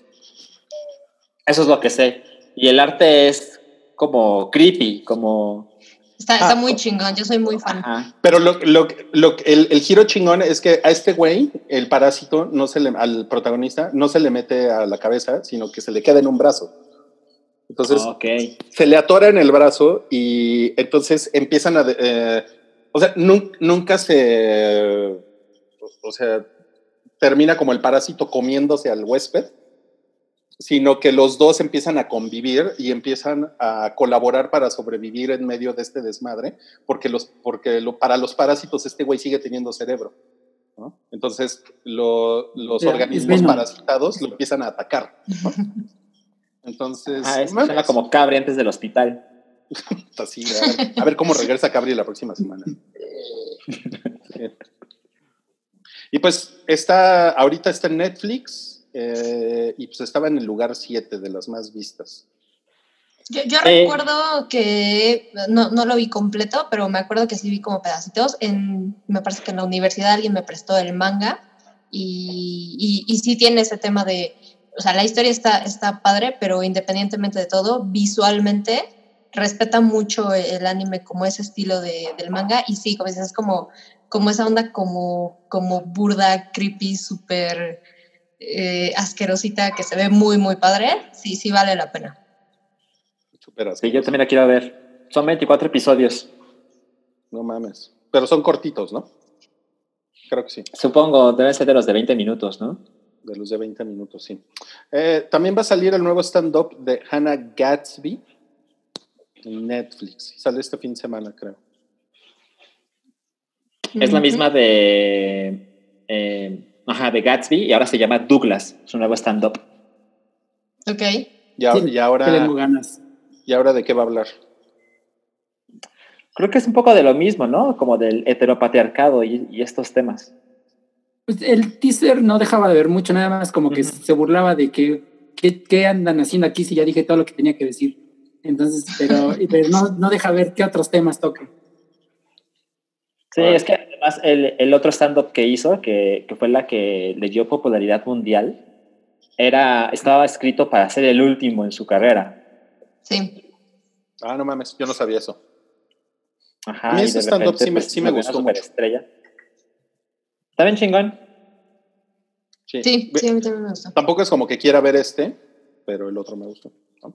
Eso es lo que sé. Y el arte es como creepy, como... Está, está Ah, muy chingón, yo soy muy fan. Ajá. Pero lo, lo, lo, el, el giro chingón es que a este güey, el parásito, no se le, al protagonista, no se le mete a la cabeza, sino que se le queda en un brazo. Entonces, se le atora en el brazo y entonces empiezan a... de- eh, o sea, nun- nunca se... O sea, termina como el parásito comiéndose al huésped, sino que los dos empiezan a convivir y empiezan a colaborar para sobrevivir en medio de este desmadre, porque, los, porque lo- para los parásitos este güey sigue teniendo cerebro. ¿no? Entonces, lo- los organismos parasitados lo empiezan a atacar. ¿no? Entonces, Ah, es, suena como cabre antes del hospital. así, a, ver, a ver cómo regresa Cabri la próxima semana. Y pues está, ahorita está en Netflix eh, y pues estaba en el lugar 7 de las más vistas. Yo, yo Eh. recuerdo que no, no lo vi completo, pero me acuerdo que sí vi como pedacitos. En, me parece que en la universidad alguien me prestó el manga y, y, y sí tiene ese tema de, o sea, la historia está, está padre, pero independientemente de todo, visualmente respeta mucho el anime como ese estilo de, del manga y sí, como dices, es como, como esa onda como, como burda, creepy, súper eh, asquerosita que se ve muy, muy padre. Sí, sí vale la pena. Superas. Sí, yo también la quiero ver. Son 24 episodios. No mames. Pero son cortitos, ¿no? Creo que sí. Supongo, deben ser de los de 20 minutos, ¿no? De los de 20 minutos, sí. Eh, también va a salir el nuevo stand-up de Hannah Gatsby en Netflix. Sale este fin de semana, creo. Es la misma de, eh, ajá, de Gatsby y ahora se llama Douglas, su nuevo stand-up. Ok. Y, Sí, ahora, tengo ganas. ¿Y ahora de qué va a hablar? Creo que es un poco de lo mismo, ¿no? Como del heteropatriarcado y, y estos temas. Pues el teaser no dejaba de ver mucho, nada más como que se burlaba de que ¿qué, qué andan haciendo aquí si ya dije todo lo que tenía que decir. Entonces, pero, y- pero no, no deja ver qué otros temas toca. Sí, Ah. es que además el, el otro stand-up que hizo, que, que fue la que le dio popularidad mundial, era, estaba escrito para ser el último en su carrera. Sí. Ah, no mames, yo no sabía eso. Ajá, A mí y ese stand-up sí me- pues, sí me gustó una mucho. superestrella. Está bien chingón. Sí, sí, a mí también me gustó. Tampoco es como que quiera ver este, pero el otro me gustó. ¿no?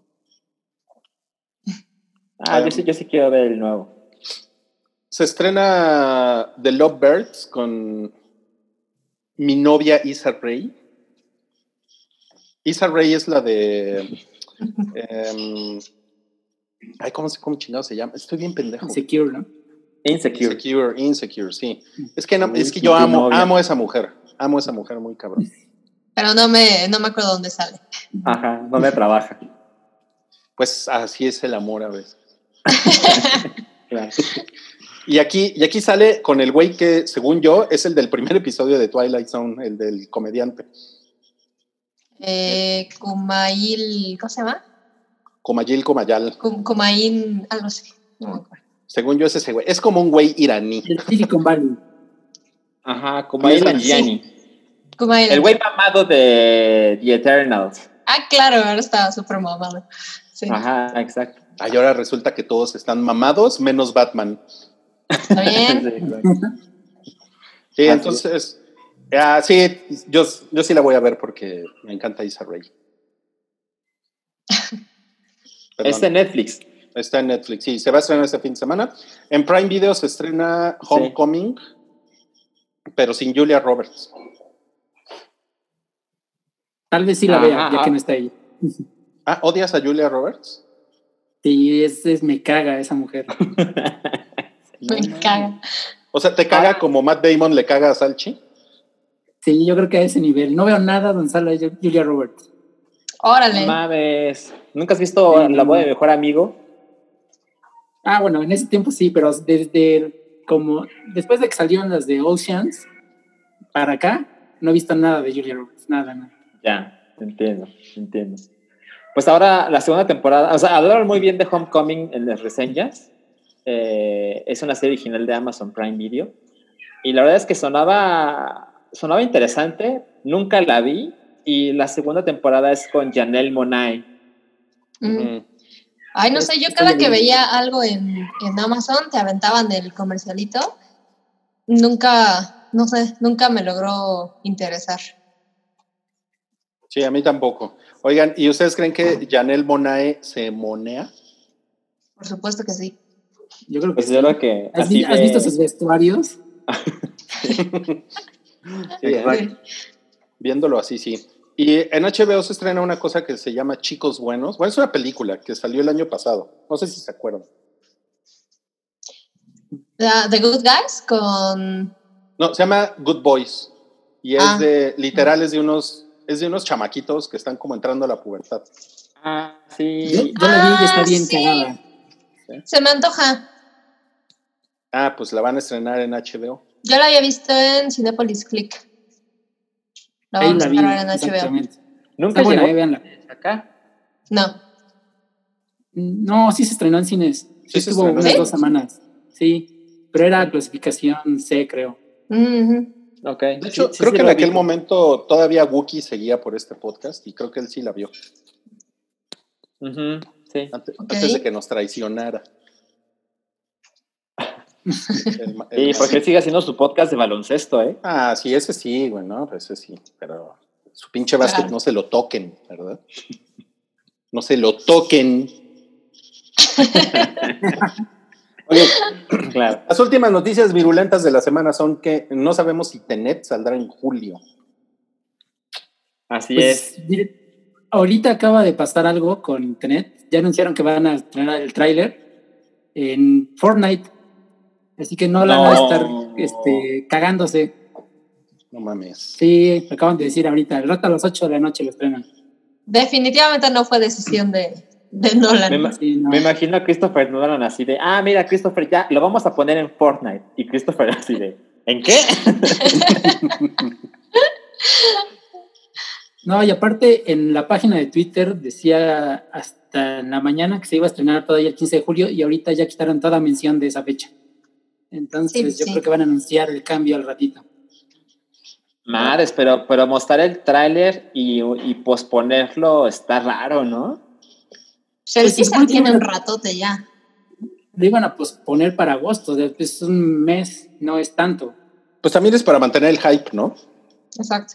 Ah, Ah, yo sí, yo sí quiero ver el nuevo. Se estrena The Lovebirds con mi novia Isa Rae. Isa Rae es la de. em, ay, ¿cómo, se- ¿cómo chingado se llama? Estoy bien pendejo. Insecure, ¿no? Insecure. Insecure, Insecure, sí. Es que, no- es que yo amo, amo a esa mujer. Amo a esa mujer muy cabrón. Pero no me, no me acuerdo dónde sale. Ajá, ¿dónde trabaja? Pues así es el amor a veces. Claro. Y aquí, y aquí sale con el güey que, según yo, es el del primer episodio de Twilight Zone, el del comediante. Eh, Kumail, ¿cómo se llama? Comayil Comayal. Kum- Kumain, algo así. No me acuerdo. Según yo es ese güey. Es como un güey iraní. El Silicon Valley. Ajá, ahí. Kumail. El güey mamado de The Eternals. Ah, claro, ahora estaba súper mamado. Sí, Ajá, exacto. Ay, ahora resulta que todos están mamados, menos Batman. Está bien. Sí, entonces, ah, sí, yo, yo sí la voy a ver porque me encanta Isa Rae. Perdón. Es de Netflix. Está en Netflix, sí, se va a estrenar este fin de semana. En Prime Video se estrena Homecoming, pero sin Julia Roberts. Tal vez sí la Ajá, vea, ya ah. que no está ahí. Ah, ¿odias a Julia Roberts? Sí, es, es- me caga esa mujer. Me caga. O sea, ¿te caga como Matt Damon le caga a Salchi? Sí, yo creo que a ese nivel. No veo nada donde sale Ju- Julia Roberts. Órale. No mames. ¿Nunca has visto Sí. La boda de mi mejor amigo? Ah, bueno, en ese tiempo sí, pero desde como después de que salieron las de Oceans para acá, no he visto nada de Julia Roberts, nada, nada. Ya, entiendo, entiendo. Pues ahora la segunda temporada, o sea, hablaron muy bien de Homecoming en las reseñas. Eh, es una serie original de Amazon Prime Video. Y la verdad es que sonaba, sonaba interesante. Nunca la vi. Y la segunda temporada es con Janelle Monae. Mm. Ay, no sé, yo cada que bien. veía algo en, en Amazon, te aventaban el comercialito. Nunca, no sé, nunca me logró interesar. Sí, a mí tampoco. Oigan, ¿y ustedes creen que Janelle Monae se monea? Por supuesto que sí. Yo creo que Pues yo creo que ¿Has, visto sus vestuarios? Sí, Exacto. Viéndolo así, sí. Y en HBO se estrena una cosa que se llama Chicos Buenos. Bueno, es una película que salió el año pasado. No sé si se acuerdan. The Good Guys con... No, se llama Good Boys. Y es Ah. de, literal, es de unos, es de unos chamaquitos que están como entrando a la pubertad. Ah, Yo, sí. yo la vi y está Ah, bien sí. cagada. Se me antoja. Ah, pues la van a estrenar en HBO. Yo la había visto en Cinepolis Click. La Ahí vamos la a vi. en HBO. exactamente. Nunca Está buena, llegó eh, véanla. acá. No. No, sí se estrenó en cines. Sí, Sí se estuvo unas ¿Sí? dos semanas. Sí, pero era clasificación C, creo. Ujú. Ok. De hecho, Sí, creo sí que en aquel vi. momento todavía Wookiee seguía por este podcast y creo que él sí la vio Ujú, sí. antes, de que nos traicionara. El el ma- porque él sigue haciendo su podcast de baloncesto, ¿eh? Ah, sí, ese sí, güey, ¿no? Pues ese sí, pero su pinche básquet no se lo toquen, ¿verdad? No se lo toquen. Oye, Claro. las últimas noticias virulentas de la semana son que no sabemos si Tenet saldrá en julio. Así Pues, es. Ahorita acaba de pasar algo con Internet. Ya anunciaron que van a estrenar el tráiler en Fortnite. Así que no la van a estar este, cagándose. No mames. Sí, me acaban de decir ahorita. El rato a las 8 de la noche lo estrenan. Definitivamente no fue decisión de, de Nolan. Me, ima- Sí, no. me imagino a Christopher Nolan así de, ah, mira, Christopher, ya lo vamos a poner en Fortnite. Y Christopher así de, ¿en qué? No, y aparte en la página de Twitter decía hasta en la mañana que se iba a estrenar todavía el 15 de julio y ahorita ya quitaron toda mención de esa fecha. Entonces Sí, yo sí. creo que van a anunciar el cambio al ratito. Madres, pero, pero mostrar el tráiler y, y posponerlo está raro, ¿no? Pues el Pues se supone que tiene un ratote ya. Lo iban a posponer para agosto, es un mes, no es tanto. Pues también es para mantener el hype, ¿no? Exacto.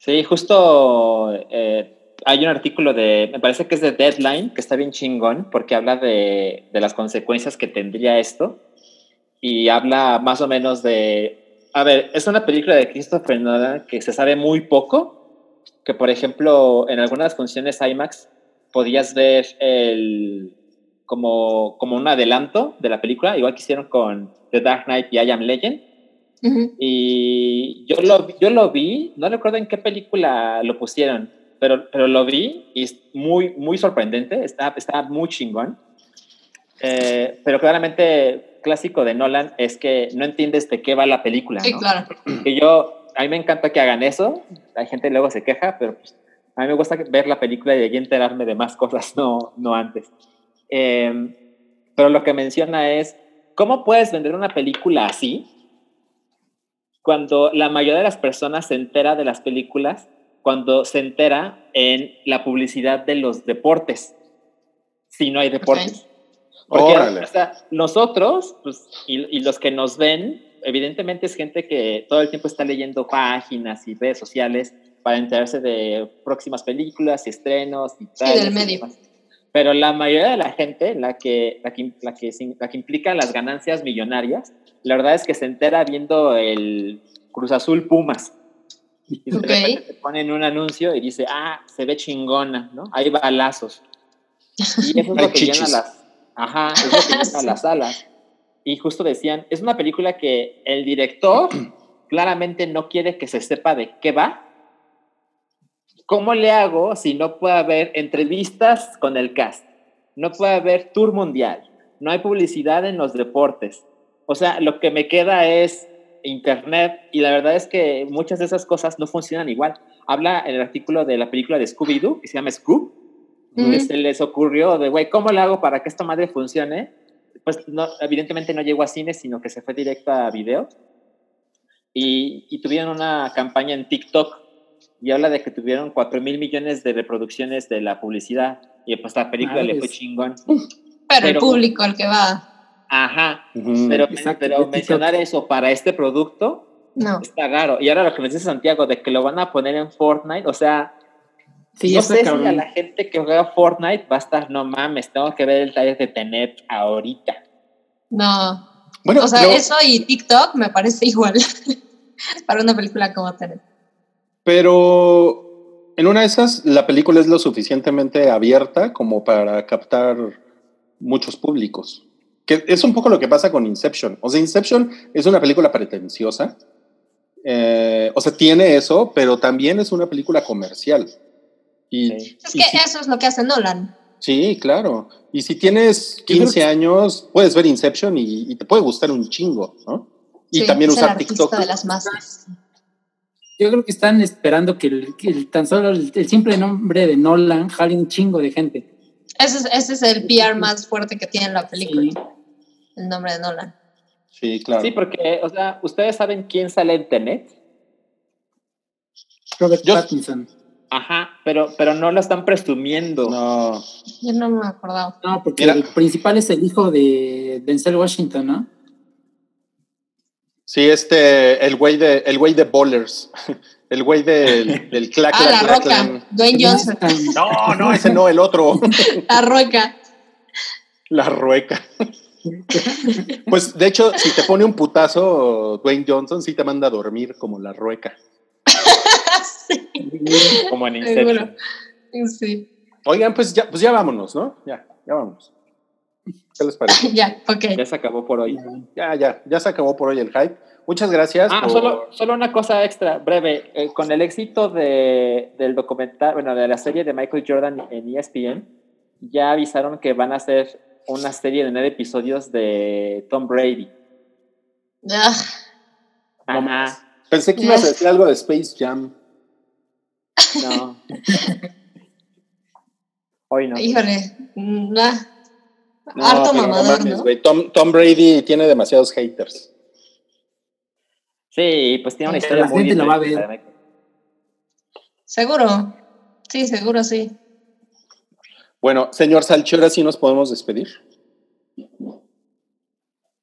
Sí, justo eh, hay un artículo de, me parece que es de Deadline, que está bien chingón, porque habla de, de las consecuencias que tendría esto. Y habla más o menos de, a ver, es una película de Christopher Nolan que se sabe muy poco, que por ejemplo en algunas funciones IMAX podías ver el, como, como un adelanto de la película, igual que hicieron con The Dark Knight y I Am Legend. Ujú. Y yo lo, yo lo vi, no recuerdo en qué película lo pusieron, pero, pero lo vi y es muy, muy sorprendente, está, está muy chingón. Eh, pero claramente clásico de Nolan es que no entiendes de qué va la película. Sí, ¿no? claro. Que yo, a mí me encanta que hagan eso, la gente luego se queja, pero pues, a mí me gusta ver la película y enterarme de más cosas, no, no antes. Eh, pero lo que menciona es, ¿cómo puedes vender una película así cuando la mayoría de las personas se entera de las películas cuando se entera en la publicidad de los deportes, si no hay deportes? Porque Órale. o sea, nosotros pues, y, y los que nos ven, evidentemente es gente que todo el tiempo está leyendo páginas y redes sociales para enterarse de próximas películas y estrenos y Sí, del medio. Pero la mayoría de la gente, la que, la, que, la, que, la que implica las ganancias millonarias, la verdad es que se entera viendo el Cruz Azul Pumas. Y de Ok. repente te ponen un anuncio y dice, ah, se ve chingona, ¿no? Hay balazos. Y eso es lo que llena las, ajá, es lo que llena las salas. Y justo decían, es una película que el director claramente no quiere que se sepa de qué va. ¿Cómo le hago si no puede haber entrevistas con el cast? No puede haber tour mundial. No hay publicidad en los deportes. O sea, lo que me queda es internet y la verdad es que muchas de esas cosas no funcionan igual. Habla en el artículo de la película de Scooby-Doo, que se llama Scoop, Ujú. que se les ocurrió de, güey, ¿cómo le hago para que esta madre funcione? Pues no, evidentemente no llegó a cine, sino que se fue directo a video. Y, y tuvieron una campaña en TikTok y habla de que tuvieron 4 mil millones de reproducciones de la publicidad. Y pues la película le fue chingón. Pero el Pero- público al que va, Ajá. Pero, Exacto, mencionar eso para este producto no. está raro. Y ahora lo que me dice Santiago de que lo van a poner en Fortnite, o sea, Sí, no sé si a la gente que juega Fortnite va a estar, no mames, tengo que ver el taller de Tenet ahorita. No. Bueno, o sea, eso y TikTok me parece igual para una película como Tenet. pero en una de esas, la película es lo suficientemente abierta como para captar muchos públicos. Que es un poco lo que pasa con Inception. O sea, Inception es una película pretenciosa. Eh, o sea, tiene eso, pero también es una película comercial. Y, Sí. Es y que si- eso es lo que hace Nolan. Sí, claro. Y si tienes creo 15 que- años, puedes ver Inception y, y te puede gustar un chingo, ¿no? Y Sí, también usar TikTok. de las masas. Yo creo que están esperando que, el, que el- tan solo el, el simple nombre de Nolan jale un chingo de gente. Ese es, ese es el PR más fuerte que tiene la película. El nombre de Nolan. Sí, claro. Sí, porque, o sea, ¿ustedes saben quién sale en Tenet? Robert Yo- Pattinson. Ajá, pero, pero no lo están presumiendo. No. Yo no me acordaba. No, porque Mira. el principal es el hijo de Denzel Washington, ¿no? Sí, este, el güey de, el güey de Bowlers. El güey del, del clac, Ah, clac, la roca. clan. Dwayne Johnson. No, no, ese no, el otro. La roca. La rueca. Pues de hecho, si te pone un putazo, Dwayne Johnson sí te manda a dormir como la rueca. sí, Como en. Inception. Sí. Oigan, pues ya, pues ya vámonos, ¿no? Ya, ya vámonos. ¿Qué les parece? Ya, ok. Ya se acabó por hoy. Ya, ya, ya se acabó por hoy el hype. Muchas gracias. Ah, por- solo, solo una cosa extra, breve. Eh, con el éxito de, del documental, bueno, de la serie de Michael Jordan en ESPN, ya avisaron que van a hacer una serie de nueve episodios de Tom Brady. Ah, Ajá. Pensé que ibas a decir algo de Space Jam. No. Hoy no. híjole. Mm, ah. No, Harto pero no mamador, mames, ¿no? güey. Tom, Tom Brady tiene demasiados haters. Sí, pues tiene una historia la muy gente lo va a ver. interesante. Seguro. Sí, seguro, sí. Bueno, señor Salchi, ahora sí nos podemos despedir.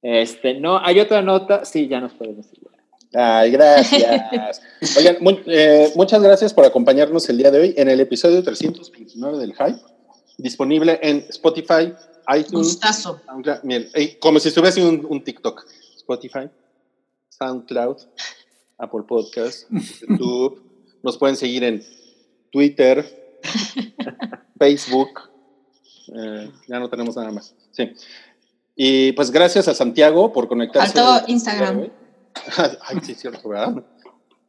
Este, no, hay otra nota. Sí, ya nos podemos ir. Ay, gracias. Oigan, eh, muchas gracias por acompañarnos el día de hoy en el episodio 329 del Hype, disponible en Spotify, iTunes, Gustazo. Como si estuviese un, un TikTok. Spotify, SoundCloud, Apple Podcast, YouTube. Nos pueden seguir en Twitter, Facebook. eh, ya no tenemos nada más. Sí. Y pues gracias a Santiago por conectarse. De Instagram. Ay, sí, cierto, ¿verdad?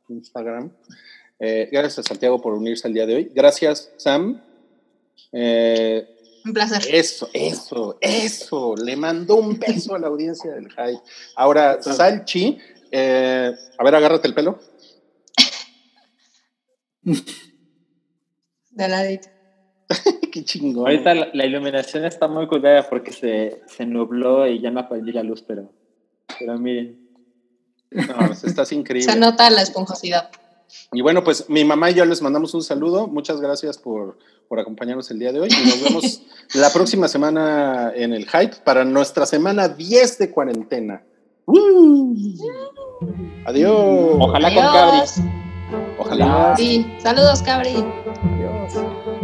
Instagram. Eh, gracias a Santiago por unirse al día de hoy. Gracias, Sam. Eh, Un placer. eso, eso, eso. Le mandó un beso a la audiencia del Hype. Ahora, Salchi, eh, a ver, agárrate el pelo. De ladito. Qué chingón. Ahorita la, la iluminación está muy culera porque se, se nubló y ya no aprendí la luz, pero, pero miren. No, pues, estás increíble. Se nota la esponjosidad. Y bueno, pues mi mamá y yo les mandamos un saludo. Muchas gracias por, por acompañarnos el día de hoy. Y nos vemos la próxima semana en el Hype para nuestra semana 10 de cuarentena. ¡Uh! Adiós. Ojalá con Cabri. Ojalá. Sí, saludos, Cabri.